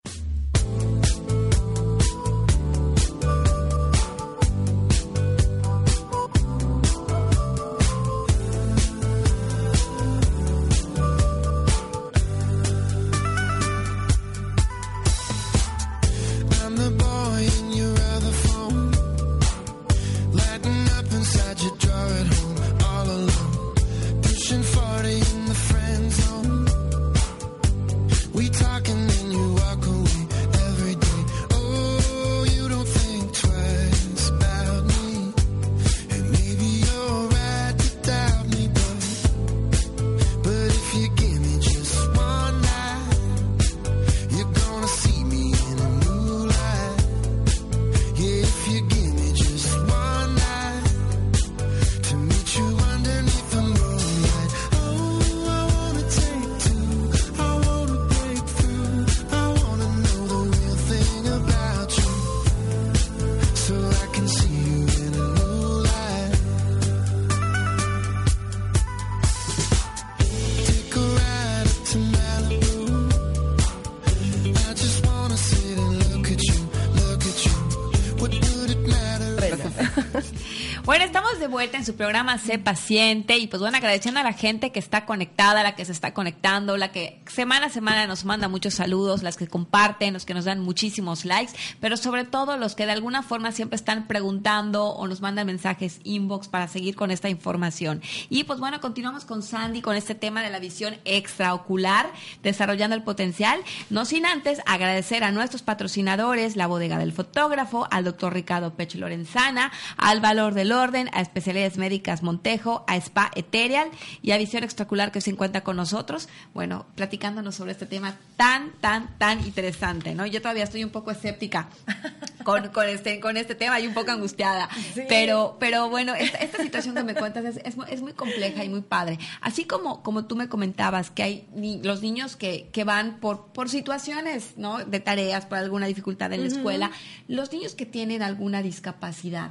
En su programa Sé Paciente y pues bueno, agradeciendo a la gente que está conectada, la que se está conectando, la que semana a semana nos manda muchos saludos, las que comparten, los que nos dan muchísimos likes, pero sobre todo los que de alguna forma siempre están preguntando o nos mandan mensajes inbox para seguir con esta información. Y pues bueno, continuamos con Sandy con este tema de la visión extraocular, desarrollando el potencial, no sin antes agradecer a nuestros patrocinadores, la bodega del fotógrafo, al doctor Ricardo Pech Lorenzana, al Valor del Orden, a Especialidades Médicas Montejo, a Spa Ethereal y a Visión Extraocular que se encuentra con nosotros, bueno, platicándonos sobre este tema tan, tan, tan interesante, ¿no? Yo todavía estoy un poco escéptica [LAUGHS] con, con este, con este tema y un poco angustiada, pero, pero bueno, esta, esta situación que me cuentas es, es, mu- es muy compleja y muy padre. Así como, como tú me comentabas que hay ni- los niños que, que van por, por situaciones, ¿no? De tareas, por alguna dificultad en la escuela, los niños que tienen alguna discapacidad,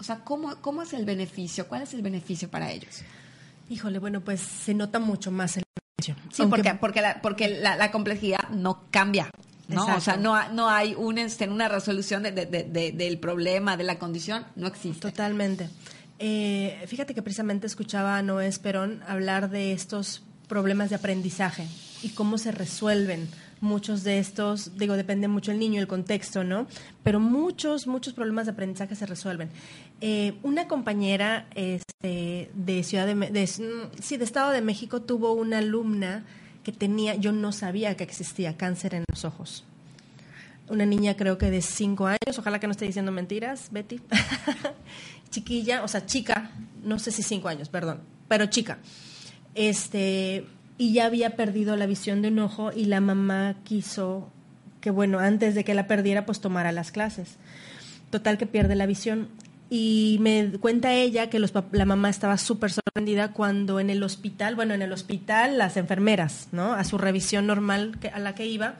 o sea, ¿cómo, ¿cómo es el beneficio? ¿Cuál es el beneficio para ellos? Híjole, bueno, pues se nota mucho más el beneficio. Sí, Aunque- porque, porque, la, porque la, la complejidad no cambia. ¿no? Exacto. O sea, no, no hay un, este, una resolución de- de- de- de- del problema, de la condición, no existe. Totalmente. Eh, fíjate que precisamente escuchaba a Noé Esperón hablar de estos problemas de aprendizaje y cómo se resuelven muchos de estos, digo, depende mucho el niño, el contexto, ¿no? Pero muchos, muchos problemas de aprendizaje se resuelven. Eh, una compañera este, de Ciudad de, de, mm, sí, de Estado de México tuvo una alumna que tenía, yo no sabía que existía cáncer en los ojos. Una niña creo que de cinco años, ojalá que no esté diciendo mentiras, Betty. [LAUGHS] Chiquilla, o sea, chica, no sé si cinco años, perdón, pero chica. Este, y ya había perdido la visión de un ojo y la mamá quiso que, bueno, antes de que la perdiera, pues tomara las clases. Total que pierde la visión. Y me cuenta ella que los, la mamá estaba súper sorprendida cuando en el hospital, bueno, en el hospital las enfermeras, ¿no? A su revisión normal que- a la que iba,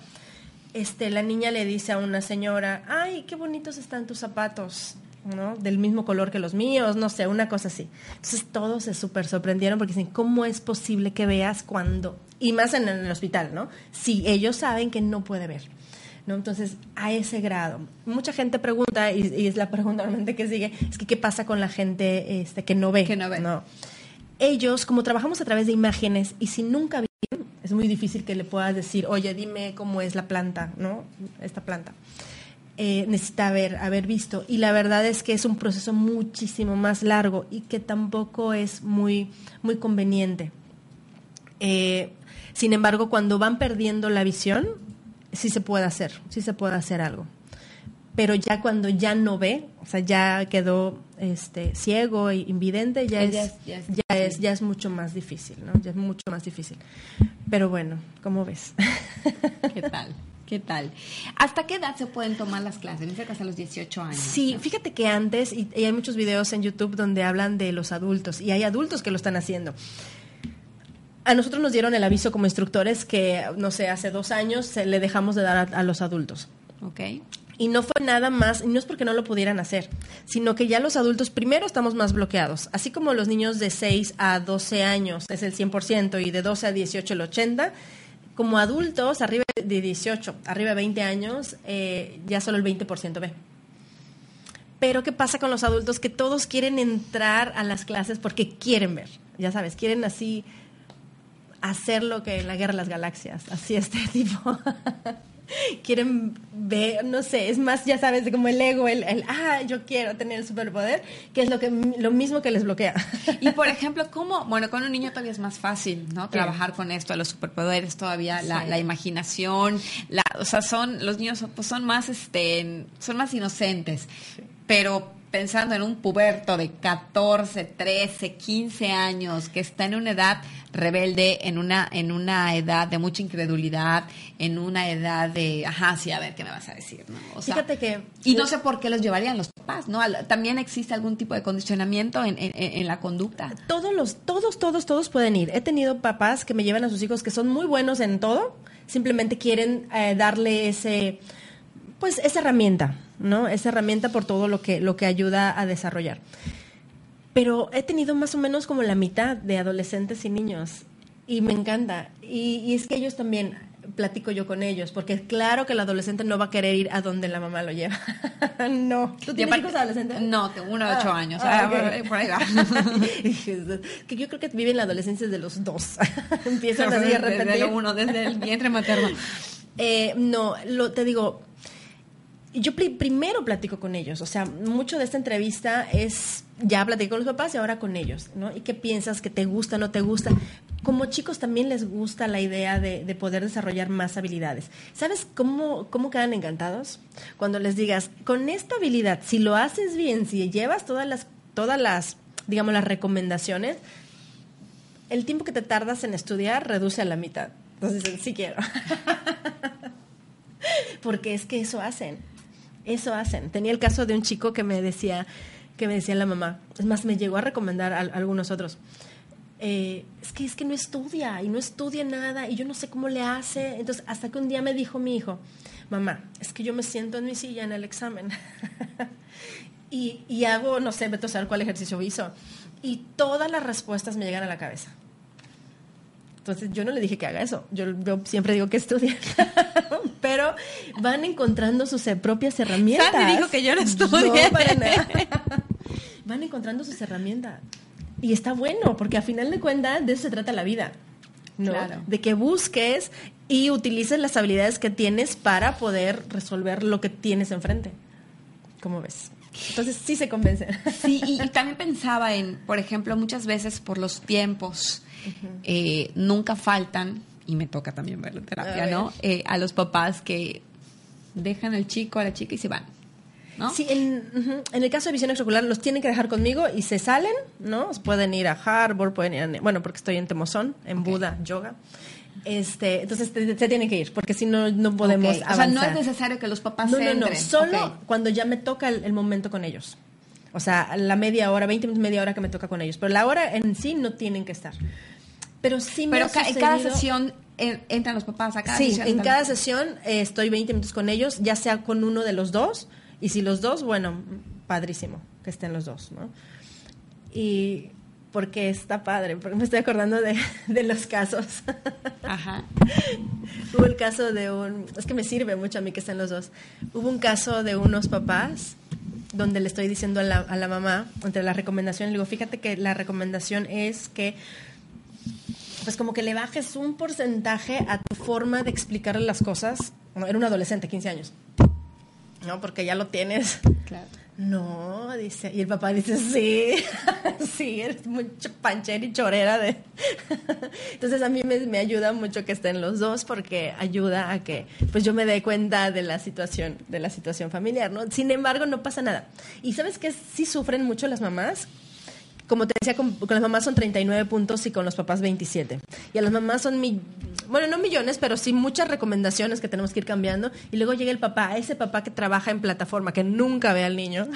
este, la niña le dice a una señora, ay, qué bonitos están tus zapatos, ¿no? Del mismo color que los míos, no sé, una cosa así. Entonces todos se súper sorprendieron porque dicen, ¿cómo es posible que veas cuando? Y más en el hospital, ¿no? Si ellos saben que no puede ver. ¿no? Entonces, a ese grado. Mucha gente pregunta, y, y es la pregunta normalmente que sigue, es que qué pasa con la gente este, que no ve. Que no ve. Ellos, como trabajamos a través de imágenes, y si nunca es muy difícil que le puedas decir, oye, dime cómo es la planta, ¿no? Esta planta. Eh, necesita haber, haber visto. Y la verdad es que es un proceso muchísimo más largo y que tampoco es muy, muy conveniente. Eh, Sin embargo, cuando van perdiendo la visión, sí se puede hacer, sí se puede hacer algo. Pero ya cuando ya no ve, o sea, ya quedó este, ciego e invidente, ya, Ya es, es- ya es ya, es, ya es mucho más difícil, ¿no? Ya es mucho más difícil. Pero bueno, ¿cómo ves? ¿Qué tal? ¿Qué tal? ¿Hasta qué edad se pueden tomar las clases? Que hasta los 18 años. Sí, fíjate que antes, y, y hay muchos videos en YouTube donde hablan de los adultos, y hay adultos que lo están haciendo. A nosotros nos dieron el aviso como instructores que, no sé, hace dos años se le dejamos de dar a, a los adultos. Ok. Y no fue nada más, y no es porque no lo pudieran hacer, sino que ya los adultos primero estamos más bloqueados. Así como los niños de 6 a 12 años es el 100% y de 12 a 18 el 80%, como adultos arriba de 18, arriba de 20 años, eh, ya solo el 20% ve. Pero ¿qué pasa con los adultos? Que todos quieren entrar a las clases porque quieren ver, ya sabes, quieren así hacer lo que en la Guerra de las Galaxias, así este [LAUGHS] tipo. [LAUGHS] quieren ver, no sé, es más, ya sabes, como el ego, el, el, ah, yo quiero tener el superpoder, que es lo, que, lo mismo que les bloquea. Y por [LAUGHS] ejemplo, ¿cómo? Bueno, con un niño todavía es más fácil, ¿no? Trabajar con esto, los superpoderes, todavía la, Sí. la imaginación, la, o sea, son, los niños pues, son más, este, son más inocentes. Pero pensando en un puberto de 14, 13, 15 años, que está en una edad rebelde, en una, en una edad de mucha incredulidad, en una edad de, ajá, sí, a ver, ¿qué me vas a decir? ¿no? O sea, Fíjate que- Y no sé por qué los llevarían los papás, ¿no? También existe algún tipo de condicionamiento en, en- en la conducta. Todos los, todos, todos, todos pueden ir. He tenido papás que me llevan a sus hijos que son muy buenos en todo, simplemente quieren eh, darle ese, pues esa herramienta, ¿no? Esa herramienta por todo lo que, lo que ayuda a desarrollar. Pero he tenido más o menos como la mitad de adolescentes y niños y me encanta. Y, y es que ellos también, platico yo con ellos, porque claro que el adolescente no va a querer ir a donde la mamá lo lleva. [LAUGHS] no. ¿Tú tienes aparte- hijos adolescentes? No, tengo uno de ocho Ah, años. ah, Ah, ok. por ahí- va. [LAUGHS] que yo creo que viven la adolescencia desde los dos. [LAUGHS] Empiezan así a desde repetir. el uno, desde el vientre materno. Eh, no, lo, te digo, yo pri- primero platico con ellos, o sea, mucho de esta entrevista es, ya platiqué con los papás y ahora con ellos, ¿no? ¿Y qué piensas? ¿Que te gusta, no te gusta? Como chicos también les gusta la idea de, de poder desarrollar más habilidades. ¿Sabes cómo, cómo quedan encantados? Cuando les digas, con esta habilidad, si lo haces bien, si llevas todas las, todas las, digamos, las recomendaciones, el tiempo que te tardas en estudiar reduce a la mitad. Entonces, sí quiero. [LAUGHS] Porque es que eso hacen. Eso hacen. Tenía el caso de un chico que me decía, que me decía la mamá. Es más, me llegó a recomendar a, algunos otros. Eh, es que es que no estudia y no estudia nada y yo no sé cómo le hace. Entonces, hasta que un día me dijo mi hijo, mamá, es que yo me siento en mi silla en el examen [LAUGHS] y, y hago, no sé, vete a saber cuál ejercicio hizo. Y todas las respuestas me llegan a la cabeza. Entonces yo no le dije que haga eso. Yo, yo siempre digo que estudie. [LAUGHS] Pero van encontrando sus eh, propias herramientas. Sandy dijo que yo no estudie. para nada. Van encontrando sus herramientas. Y está bueno, porque a final de cuentas de eso se trata la vida. ¿no? Claro. De que busques y utilices las habilidades que tienes para poder resolver lo que tienes enfrente. ¿Cómo ves? Entonces sí se convencen. Sí, y, y también pensaba en, por ejemplo, muchas veces por los tiempos, eh, nunca faltan, y me toca también verlo en terapia, A ¿no? Eh, a los papás que dejan al chico, a la chica y se van. ¿no? Sí, en, el caso de visión extraocular los tienen que dejar conmigo y se salen, ¿no? Pueden ir a Harvard, pueden ir a... Bueno, porque estoy en Temozón, en Buda, yoga. Este, entonces te- se tienen que ir, porque si no, no podemos Ok, O sea, no avanzar. es necesario que los papás No, no, no, solo cuando ya me toca el, el momento con ellos. O sea, la media hora, 20 minutos, media hora que me toca con ellos. Pero la hora en sí no tienen que estar. Pero sí me Pero ha ca- en cada sesión eh, entran los papás a cada Sí, sesión en cada sesión eh, estoy 20 minutos con ellos, ya sea con uno de los dos, y si los dos, bueno, padrísimo que estén los dos, ¿no? Y porque está padre, porque me estoy acordando de, [LAUGHS] de los casos. Ajá. [LAUGHS] Hubo el caso de un, es que me sirve mucho a mí que estén los dos. Hubo un caso de unos papás donde le estoy diciendo a la, a la mamá, entre las recomendaciones, le digo, fíjate que la recomendación es que pues como que le bajes un porcentaje a tu forma de explicarle las cosas. Bueno, era un adolescente, 15 años. ¿No? Porque ya lo tienes Claro. No, dice. Y el papá dice, sí, [LAUGHS] sí, eres mucho panchera y chorera de... [LAUGHS] Entonces a mí me, me ayuda mucho que estén los dos porque ayuda a que pues yo me dé cuenta de la situación, de la situación familiar, ¿no? Sin embargo, no pasa nada. Y ¿sabes qué? Sí sufren mucho las mamás como te decía, con, con las mamás son 39 puntos y con los papás 27. Y a las mamás son, mi, bueno, no millones, pero sí muchas recomendaciones que tenemos que ir cambiando. Y luego llega el papá, ese papá que trabaja en plataforma, que nunca ve al niño.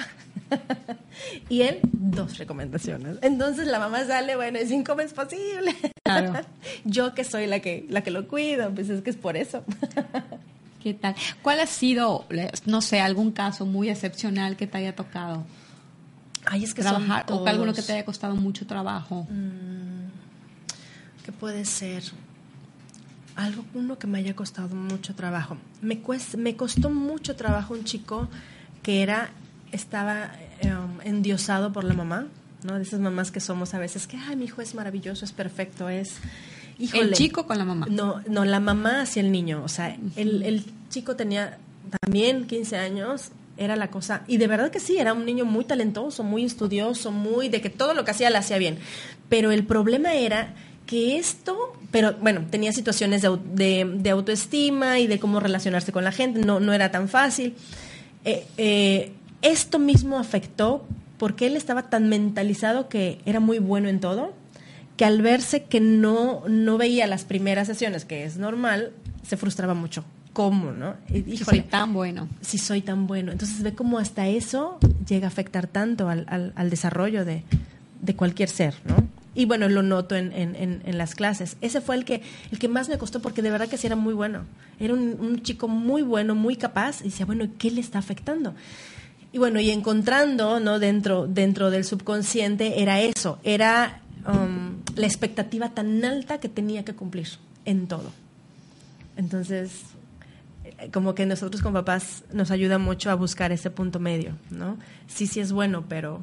[LAUGHS] y él, dos recomendaciones. Entonces la mamá sale, bueno, es ¿cómo es posible? Claro. [LAUGHS] Yo que soy la que, la que lo cuido, pues es que es por eso. [LAUGHS] ¿Qué tal? ¿Cuál ha sido, no sé, algún caso muy excepcional que te haya tocado Ay, es que son trabajar o alguno que te haya costado mucho trabajo? ¿Qué puede ser? Algo, uno que me haya costado mucho trabajo. Me, cuest- me costó mucho trabajo un chico que era, estaba em, endiosado por la mamá, ¿no? De esas mamás que somos a veces, que, ay, mi hijo es maravilloso, es perfecto, es... ¿El chico con la mamá? No, no, la mamá hacia el niño. O sea, el, el chico tenía también 15 años, era la cosa. Y de verdad que sí, era un niño muy talentoso, muy estudioso, muy de que todo lo que hacía lo hacía bien. Pero el problema era que esto, pero bueno, tenía situaciones de, de autoestima y de cómo relacionarse con la gente, no, no era tan fácil. Eh, eh, esto mismo afectó porque él estaba tan mentalizado que era muy bueno en todo, que al verse que no, no veía las primeras sesiones, que es normal, se frustraba mucho. ¿Cómo, no? Y, Si híjole, soy tan bueno. si soy tan bueno. Entonces ve cómo hasta eso llega a afectar tanto al, al- al desarrollo de, de cualquier ser, ¿no? Y bueno, lo noto en, en- en- en las clases. Ese fue el que, el que más me costó porque de verdad que sí era muy bueno. Era un, un chico muy bueno, muy capaz. Y decía, bueno, ¿qué le está afectando? Y bueno, y encontrando, ¿no? Dentro, dentro del subconsciente era eso, era um, la expectativa tan alta que tenía que cumplir en todo. Entonces, como que nosotros como papás nos ayuda mucho a buscar ese punto medio, ¿no? Sí, sí es bueno, pero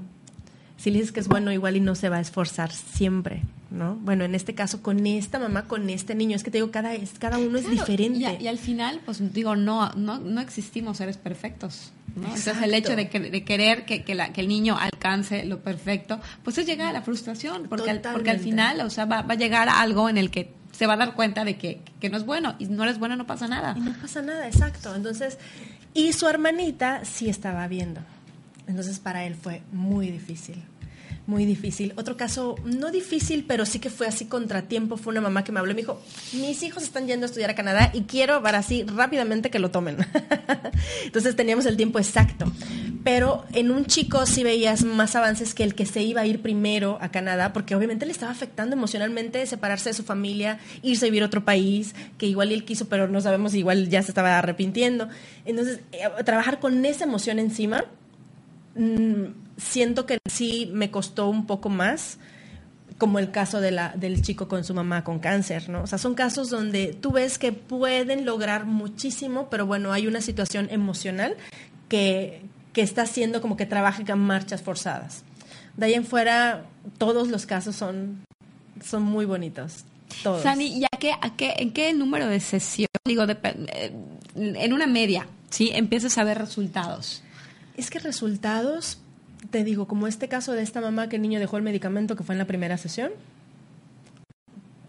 si le dices que es bueno, igual y no se va a esforzar siempre, ¿no? Bueno, en este caso, con esta mamá, con este niño, es que te digo, cada, es, cada uno es diferente. Y, a- y al final, pues digo, no, no, no existimos seres perfectos. ¿no? Entonces el hecho de, que- de querer que, que la- que el niño alcance lo perfecto, pues es llegar a la frustración, porque, al, porque al final, o sea, va, va a llegar a algo en el que se va a dar cuenta de que, que no es bueno, y no eres bueno, no pasa nada. No pasa nada, exacto. Entonces, y su hermanita sí estaba viendo. Entonces, para él fue muy difícil. Muy difícil. Otro caso, no difícil, pero sí que fue así contratiempo. Fue una mamá que me habló y me dijo: Mis hijos están yendo a estudiar a Canadá y quiero para así rápidamente que lo tomen. [LAUGHS] Entonces, teníamos el tiempo exacto. Pero en un chico sí veías más avances que el que se iba a ir primero a Canadá, porque obviamente le estaba afectando emocionalmente separarse de su familia, irse a vivir a otro país, que igual él quiso, pero no sabemos, igual ya se estaba arrepintiendo. Entonces, eh, trabajar con esa emoción encima, mm, siento que sí me costó un poco más como el caso de la, del chico con su mamá con cáncer, ¿no? O sea, son casos donde tú ves que pueden lograr muchísimo, pero bueno, hay una situación emocional que, que está haciendo como que trabaje con marchas forzadas. De ahí en fuera, todos los casos son, son muy bonitos. Todos. Sani, ¿y a qué, a qué, en qué número de sesión, digo, dep- eh, en una media, ¿sí? Empiezas a ver resultados. Es que resultados, te digo, como este caso de esta mamá que el niño dejó el medicamento que fue en la primera sesión.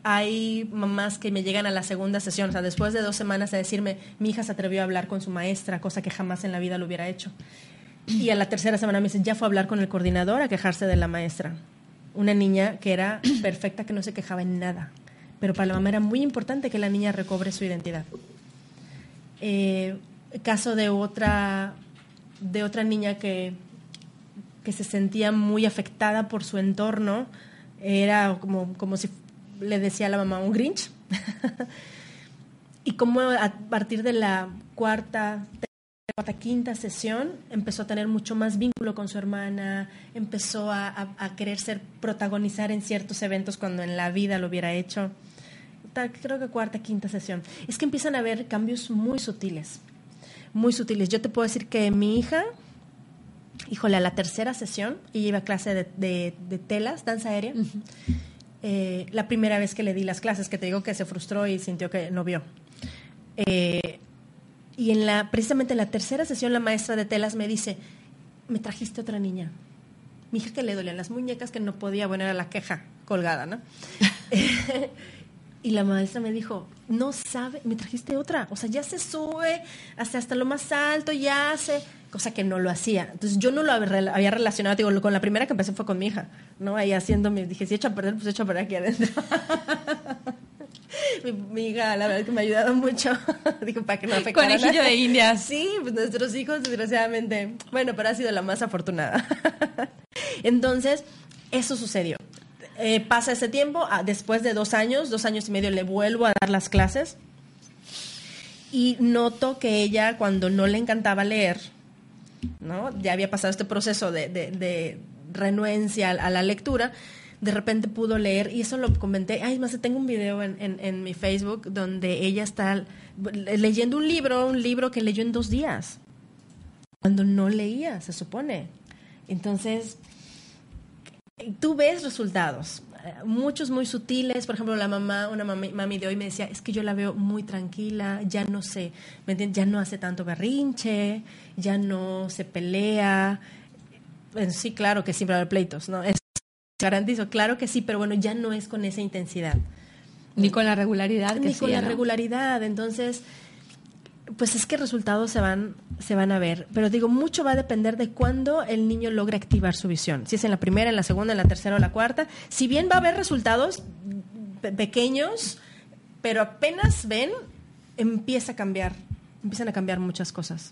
Hay mamás que me llegan a la segunda sesión, o sea, después de dos semanas a decirme, mi hija se atrevió a hablar con su maestra, cosa que jamás en la vida lo hubiera hecho. Y a la tercera semana me dicen, ya fue a hablar con el coordinador a quejarse de la maestra. Una niña que era perfecta, que no se quejaba en nada. Pero para la mamá era muy importante que la niña recobre su identidad. Eh, caso de otra, de otra niña que, que se sentía muy afectada por su entorno, era como, como si le decía a la mamá un Grinch. [LAUGHS] y como a partir de la cuarta, cuarta, quinta sesión empezó a tener mucho más vínculo con su hermana, empezó a, a, a querer ser protagonizar en ciertos eventos cuando en la vida lo hubiera hecho. Creo que cuarta, quinta sesión. Es que empiezan a haber cambios muy sutiles, muy sutiles. Yo te puedo decir que mi hija, híjole, a la tercera sesión, ella iba a clase de, de- de telas, danza aérea. Eh, la primera vez que le di las clases, que te digo que se frustró y sintió que no vio. Eh, y en la, precisamente en la tercera sesión la maestra de telas me dice, me trajiste otra niña. Mi hija que le dolían las muñecas, que no podía, bueno, era la queja colgada, ¿no? [LAUGHS] y la maestra me dijo, no sabe, me trajiste otra, o sea, ya se sube hasta, hasta lo más alto, ya hace, cosa que no lo hacía. Entonces yo no lo había relacionado, digo, con la primera que empecé fue con mi hija, ¿no? Ahí haciéndome, dije, si echo a perder, pues echo a perder aquí adentro. [LAUGHS] mi, mi hija, la verdad que me ha ayudado mucho, [LAUGHS] digo, para que no afectara. Conejillo nada. de indias. Sí, pues nuestros hijos, desgraciadamente, bueno, pero ha sido la más afortunada. [LAUGHS] Entonces, eso sucedió. Eh, pasa ese tiempo, ah, después de dos años, dos años y medio, le vuelvo a dar las clases y noto que ella, cuando no le encantaba leer, ¿no? ya había pasado este proceso de, de- renuencia a, la lectura, de repente pudo leer, y eso lo comenté, ay, más tengo un video en- en mi Facebook donde ella está leyendo un libro, un libro que leyó en dos días, cuando no leía, se supone. Entonces, tú ves resultados, eh, muchos muy sutiles, por ejemplo, la mamá, una mami, mami de hoy me decía, es que yo la veo muy tranquila, ya no sé, ¿me entiendes? Ya no hace tanto berrinche, ya no se pelea. Bueno, sí, claro que siempre va a haber pleitos, ¿no? Es garantizo, claro que sí, pero bueno, ya no es con esa intensidad. Ni con la regularidad que Ni con la ¿no? regularidad, entonces pues es que resultados se van, se van a ver. Pero digo, mucho va a depender de cuándo el niño logra activar su visión. Si es en la primera, en la segunda, en la tercera o la cuarta. Si bien va a haber resultados pe- pequeños, pero apenas ven, empieza a cambiar. Empiezan a cambiar muchas cosas.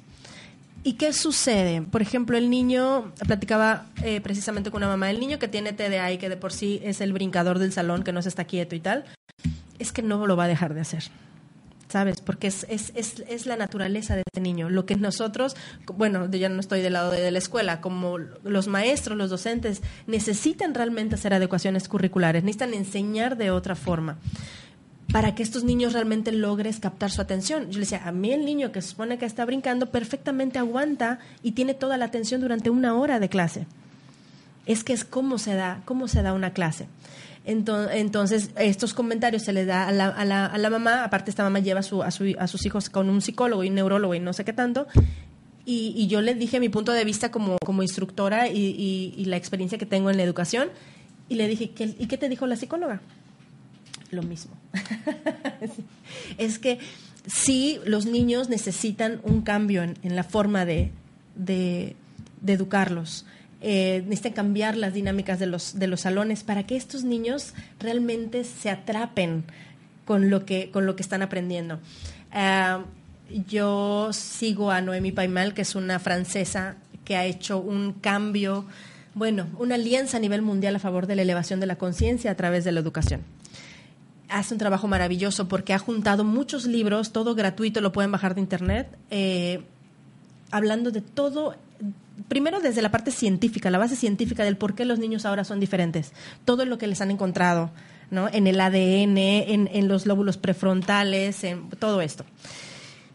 ¿Y qué sucede? Por ejemplo, el niño, platicaba eh, precisamente con una mamá, el niño que tiene TDA y que de por sí es el brincador del salón, que no se está quieto y tal, es que no lo va a dejar de hacer. ¿Sabes? Porque es, es, es, es la naturaleza de este niño. Lo que nosotros, bueno, yo ya no estoy del lado de, la escuela, como los maestros, los docentes, necesitan realmente hacer adecuaciones curriculares, necesitan enseñar de otra forma para que estos niños realmente logres captar su atención. Yo le decía, a mí el niño que se supone que está brincando perfectamente aguanta y tiene toda la atención durante una hora de clase. Es que es cómo se da, cómo se da una clase. Ento- Entonces, estos comentarios se les da a la, mamá, aparte esta mamá lleva a, su, a, su- a sus hijos con un psicólogo y un neurólogo y no sé qué tanto, y, yo le dije mi punto de vista como, instructora y, la experiencia que tengo en la educación, y le dije, ¿qué, ¿y qué te dijo la psicóloga? Lo mismo. [LAUGHS] es que sí, los niños necesitan un cambio en, la forma de educarlos. Eh, necesitan cambiar las dinámicas de los, de los salones para que estos niños realmente se atrapen con lo que, con lo que están aprendiendo. Ah, yo sigo a Noemi Paimal, que es una francesa que ha hecho un cambio, bueno, una alianza a nivel mundial a favor de la elevación de la conciencia a través de la educación hace un trabajo maravilloso porque ha juntado muchos libros, todo gratuito, lo pueden bajar de internet, eh, hablando de todo, primero desde la parte científica, la base científica del por qué los niños ahora son diferentes, todo lo que les han encontrado, ¿no? En el ADN, en, en los lóbulos prefrontales, en todo esto.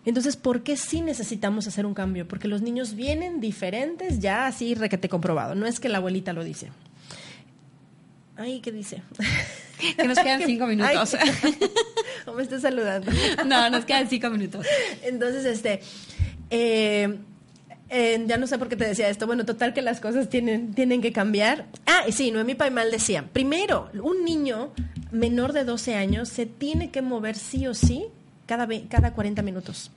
Entonces, ¿por qué sí necesitamos hacer un cambio? Porque los niños vienen diferentes, ya así requete comprobado. No es que la abuelita lo dice. Ay, ¿qué dice? Que nos quedan [LAUGHS] cinco minutos. [LAUGHS] Ay, ¿Cómo me está saludando? no, nos quedan cinco minutos. Entonces, este, eh, ya no sé por qué te decía esto. Bueno, total que las cosas tienen, tienen que cambiar. Ah, y sí, Noemí Paimal decía, primero, un niño menor de 12 años se tiene que mover sí o sí cada, cada 40 minutos.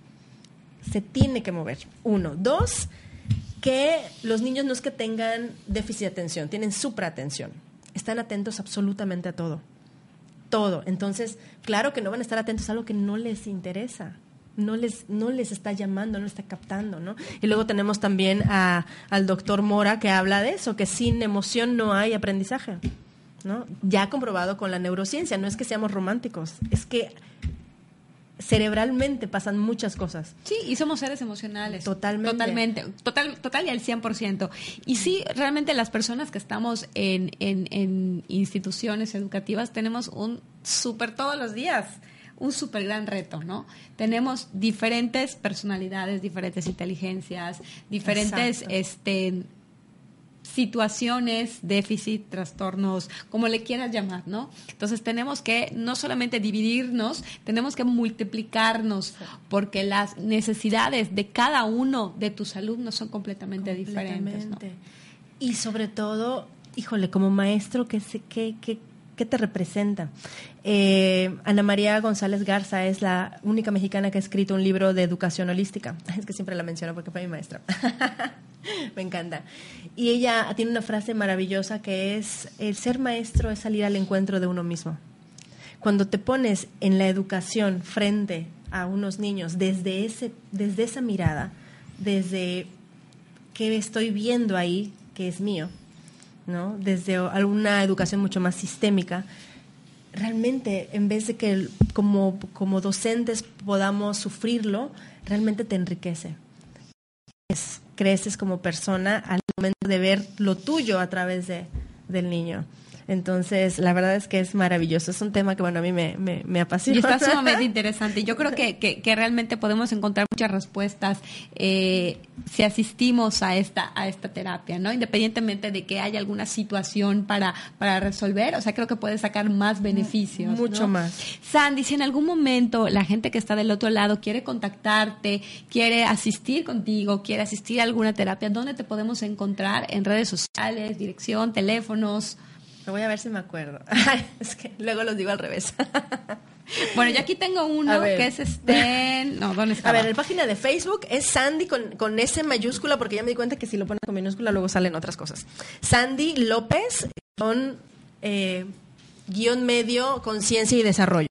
Se tiene que mover. Uno. Dos, que los niños no es que tengan déficit de atención, tienen supraatención. Están atentos absolutamente a todo. Todo. Entonces, claro que no van a estar atentos a algo que no les interesa. No les, no les está llamando, no está captando, ¿no? Y luego tenemos también a- al doctor Mora que habla de eso, que sin emoción no hay aprendizaje, ¿no? Ya comprobado con la neurociencia, no es que seamos románticos, es que cerebralmente pasan muchas cosas. Sí, y somos seres emocionales. Totalmente. Totalmente. Total, total y al 100%. Y sí, realmente las personas que estamos en, en, en instituciones educativas tenemos un súper todos los días, un súper gran reto, ¿no? Tenemos diferentes personalidades, diferentes inteligencias, diferentes Exacto. este, situaciones, déficit, trastornos, como le quieras llamar, ¿no? Entonces tenemos que no solamente dividirnos, tenemos que multiplicarnos, porque las necesidades de cada uno de tus alumnos son completamente, diferentes. ¿no? Y sobre todo, híjole, como maestro, ¿qué, se- qué, qué, te representa? Eh, Ana María González Garza es la única mexicana que ha escrito un libro de educación holística. [LAUGHS] Es que siempre la menciono porque fue mi maestra. [LAUGHS] Me encanta. Y ella tiene una frase maravillosa que es, el ser maestro es salir al encuentro de uno mismo. Cuando te pones en la educación frente a unos niños desde, ese, desde esa mirada, desde qué estoy viendo ahí, que es mío, ¿no? Desde alguna educación mucho más sistémica, realmente en vez de que como, como docentes podamos sufrirlo, realmente te enriquece. Es- creces como persona al momento de ver lo tuyo a través de, del niño. Entonces, la verdad es que es maravilloso. Es un tema que, bueno, a mí me, me, me apasiona. Y está [LAUGHS] sumamente interesante. Yo creo que, que, que realmente podemos encontrar muchas respuestas eh, si asistimos a esta, a esta terapia, ¿no? Independientemente de que haya alguna situación para, para resolver, o sea, creo que puedes sacar más beneficios. Mucho ¿no? más. Sandy, si en algún momento la gente que está del otro lado quiere contactarte, quiere asistir contigo, quiere asistir a alguna terapia, ¿dónde te podemos encontrar? En redes sociales, dirección, teléfonos. Lo voy a ver si me acuerdo. [LAUGHS] es que luego los digo al revés. [LAUGHS] Bueno, yo aquí tengo uno que es este. No, ¿dónde está? A ver, la página de Facebook es Sandy con, con S mayúscula, porque ya me di cuenta que si lo pones con minúscula luego salen otras cosas. Sandy López con eh, guion medio conciencia y desarrollo.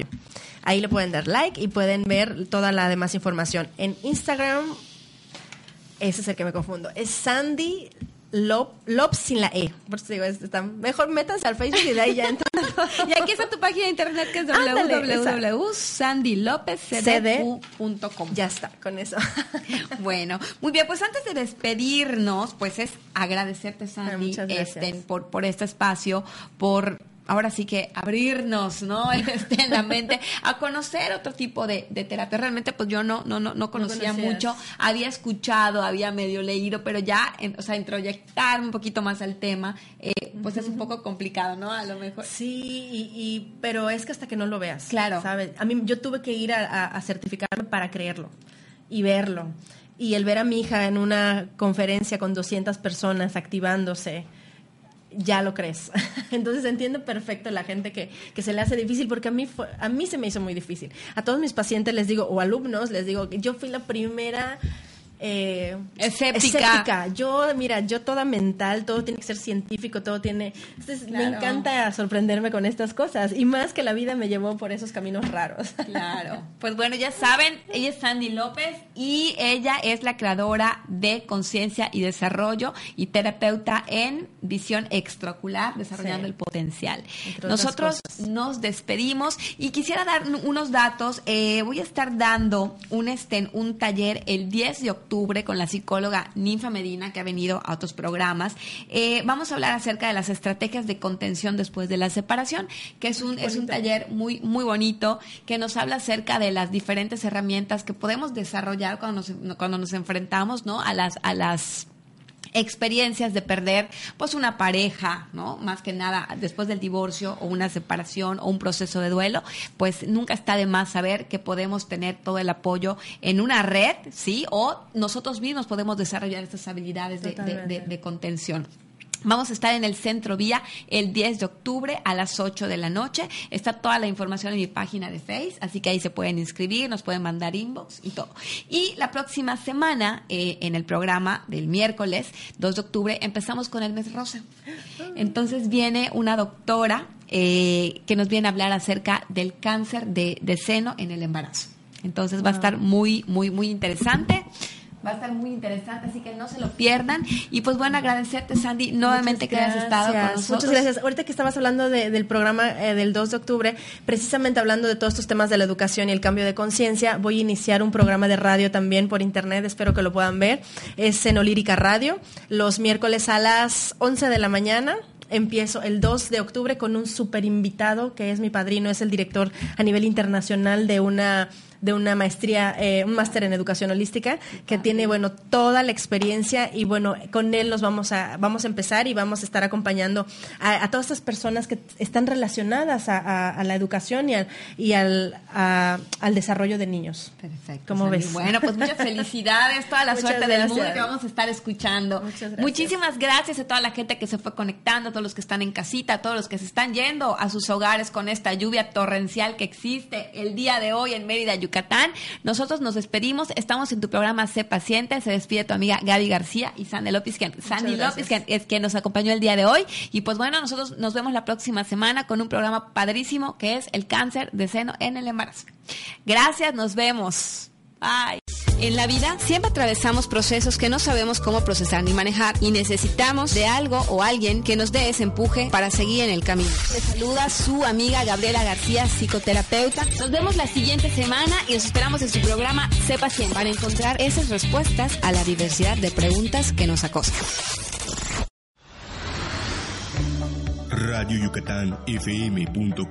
Ahí le pueden dar like y pueden ver toda la demás información. En Instagram, ese es el que me confundo. Es Sandy Lop, Lop sin la E. Por eso digo, es- está- mejor métanse al Facebook y de ahí ya entran. [LAUGHS] Y aquí está tu página de internet que es Ándale, www.sandylopezcdq.com. ya está, con eso. [LAUGHS] Bueno, muy bien, pues antes de despedirnos, pues es agradecerte, Sandy, Ay, muchas gracias. este, por, por este espacio, por ahora sí que abrirnos, ¿no? [LAUGHS] Este, en la mente a conocer otro tipo de, de terapia. Realmente, pues yo no, no, no, no conocía mucho, había escuchado, había medio leído, pero ya, en- o sea, introyectarme un poquito más al tema, eh, pues es un poco complicado, ¿no? A lo mejor. Sí, y, y- pero es que hasta que no lo veas. Claro. ¿sabes? A mí yo tuve que ir a, a- a certificarme para creerlo y verlo. Y el ver a mi hija en una conferencia con 200 personas activándose, ya lo crees. [LAUGHS] Entonces entiendo perfecto la gente que, que se le hace difícil, porque a mí, fue- a mí se me hizo muy difícil. A todos mis pacientes les digo, o alumnos, les digo que yo fui la primera... eh, Escéptica. Yo, mira, yo toda mental, todo tiene que ser científico, todo tiene... Entonces, me encanta sorprenderme con estas cosas, y más que la vida me llevó por esos caminos raros. [LAUGHS] Claro. Pues bueno, ya saben, ella es Sandy López y ella es la creadora de Conciencia y Desarrollo y terapeuta en visión extraocular, desarrollando Sí. el potencial. Entre Nosotros nos despedimos y quisiera dar unos datos. Eh, voy a estar dando un, este, un taller el 10 de octubre con la psicóloga Ninfa Medina, que ha venido a otros programas. Eh, vamos a hablar acerca de las estrategias de contención después de la separación, que es un, es un taller muy, muy bonito que nos habla acerca de las diferentes herramientas que podemos desarrollar cuando nos, cuando nos enfrentamos ¿no? a las, a las experiencias de perder pues una pareja, ¿no? Más que nada después del divorcio o una separación o un proceso de duelo, pues nunca está de más saber que podemos tener todo el apoyo en una red, ¿sí? O nosotros mismos podemos desarrollar estas habilidades de, de- de- de contención. Vamos a estar en el Centro Vía el 10 de octubre a las 8 de la noche. Está toda la información en mi página de Face, así que ahí se pueden inscribir, nos pueden mandar inbox y todo. Y la próxima semana, eh, en el programa del miércoles 2 de octubre, empezamos con el mes rosa. Entonces viene una doctora eh, que nos viene a hablar acerca del cáncer de, de seno en el embarazo. Entonces va a estar muy, muy, muy interesante. Va a estar muy interesante, así que no se lo pierdan. Y pues bueno, agradecerte, Sandy, nuevamente que hayas estado con nosotros. Muchas gracias. Ahorita que estabas hablando de- del programa eh, del 2 de octubre, precisamente hablando de todos estos temas de la educación y el cambio de conciencia, voy a iniciar un programa de radio también por internet, espero que lo puedan ver. Es Cenolírica Radio, los miércoles a las 11 de la mañana. Empiezo el 2 de octubre con un super invitado que es mi padrino, es el director a nivel internacional de una de una maestría, eh, un máster en educación holística, que tiene, bueno, toda la experiencia y bueno, con él nos vamos a, vamos a empezar y vamos a estar acompañando a, a todas estas personas que están relacionadas a, a- a la educación y al, y al, a- al desarrollo de niños. Perfecto. ¿Cómo Sandy. ves? Bueno, pues muchas felicidades, toda la [LAUGHS] Muchas suerte del mundo que vamos a estar escuchando. Muchas gracias. Muchísimas gracias a toda la gente que se fue conectando, a todos los que están en casita, a todos los que se están yendo a sus hogares con esta lluvia torrencial que existe el día de hoy en Mérida, Yucatán. Nosotros nos despedimos, estamos en tu programa Sé Paciente, se despide tu amiga Gaby García y Sandy López, quien, Sandy. López, quien es quien nos acompañó el día de hoy. Y pues bueno, nosotros nos vemos la próxima semana con un programa padrísimo que es el cáncer de seno en el embarazo. Gracias, nos vemos. Bye. En la vida siempre atravesamos procesos que no sabemos cómo procesar ni manejar y necesitamos de algo o alguien que nos dé ese empuje para seguir en el camino. Te saluda su amiga Gabriela García, psicoterapeuta. Nos vemos la siguiente semana y os esperamos en su programa Sé Paciente para encontrar esas respuestas a la diversidad de preguntas que nos acosan. Radio Yucatán FM.com.mx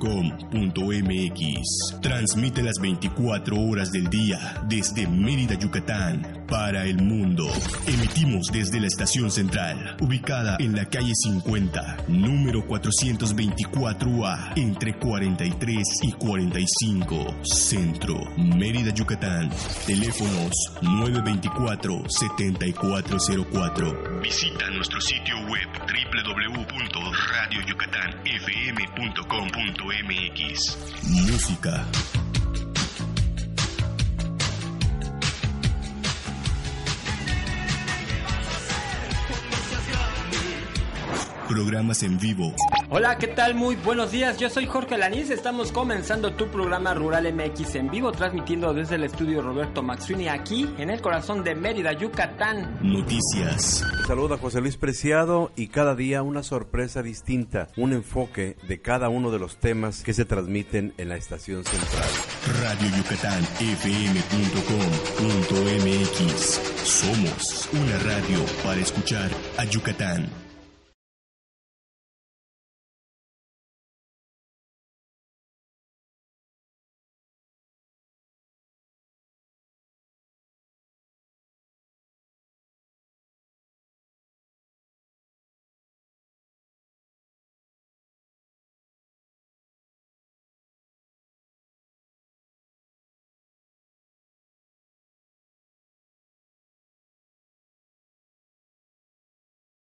Transmite las 24 horas del día desde Mérida, Yucatán, para el mundo. Emitimos desde la estación central, ubicada en la calle 50, número 424A, entre 43 y 45, Centro, Mérida, Yucatán. Teléfonos 924-7404. Visita nuestro sitio web www.radioyucatanfm.com.mx. Música. Programas en vivo. Hola, ¿qué tal? Muy buenos días. Yo soy Jorge Lanís. Estamos comenzando tu programa Rural MX en vivo, transmitiendo desde el estudio Roberto Maxwini aquí en el corazón de Mérida, Yucatán. Noticias. Saluda José Luis Preciado y cada día una sorpresa distinta, un enfoque de cada uno de los temas que se transmiten en la estación central. Radio Yucatán FM.com.mx. Somos una radio para escuchar a Yucatán.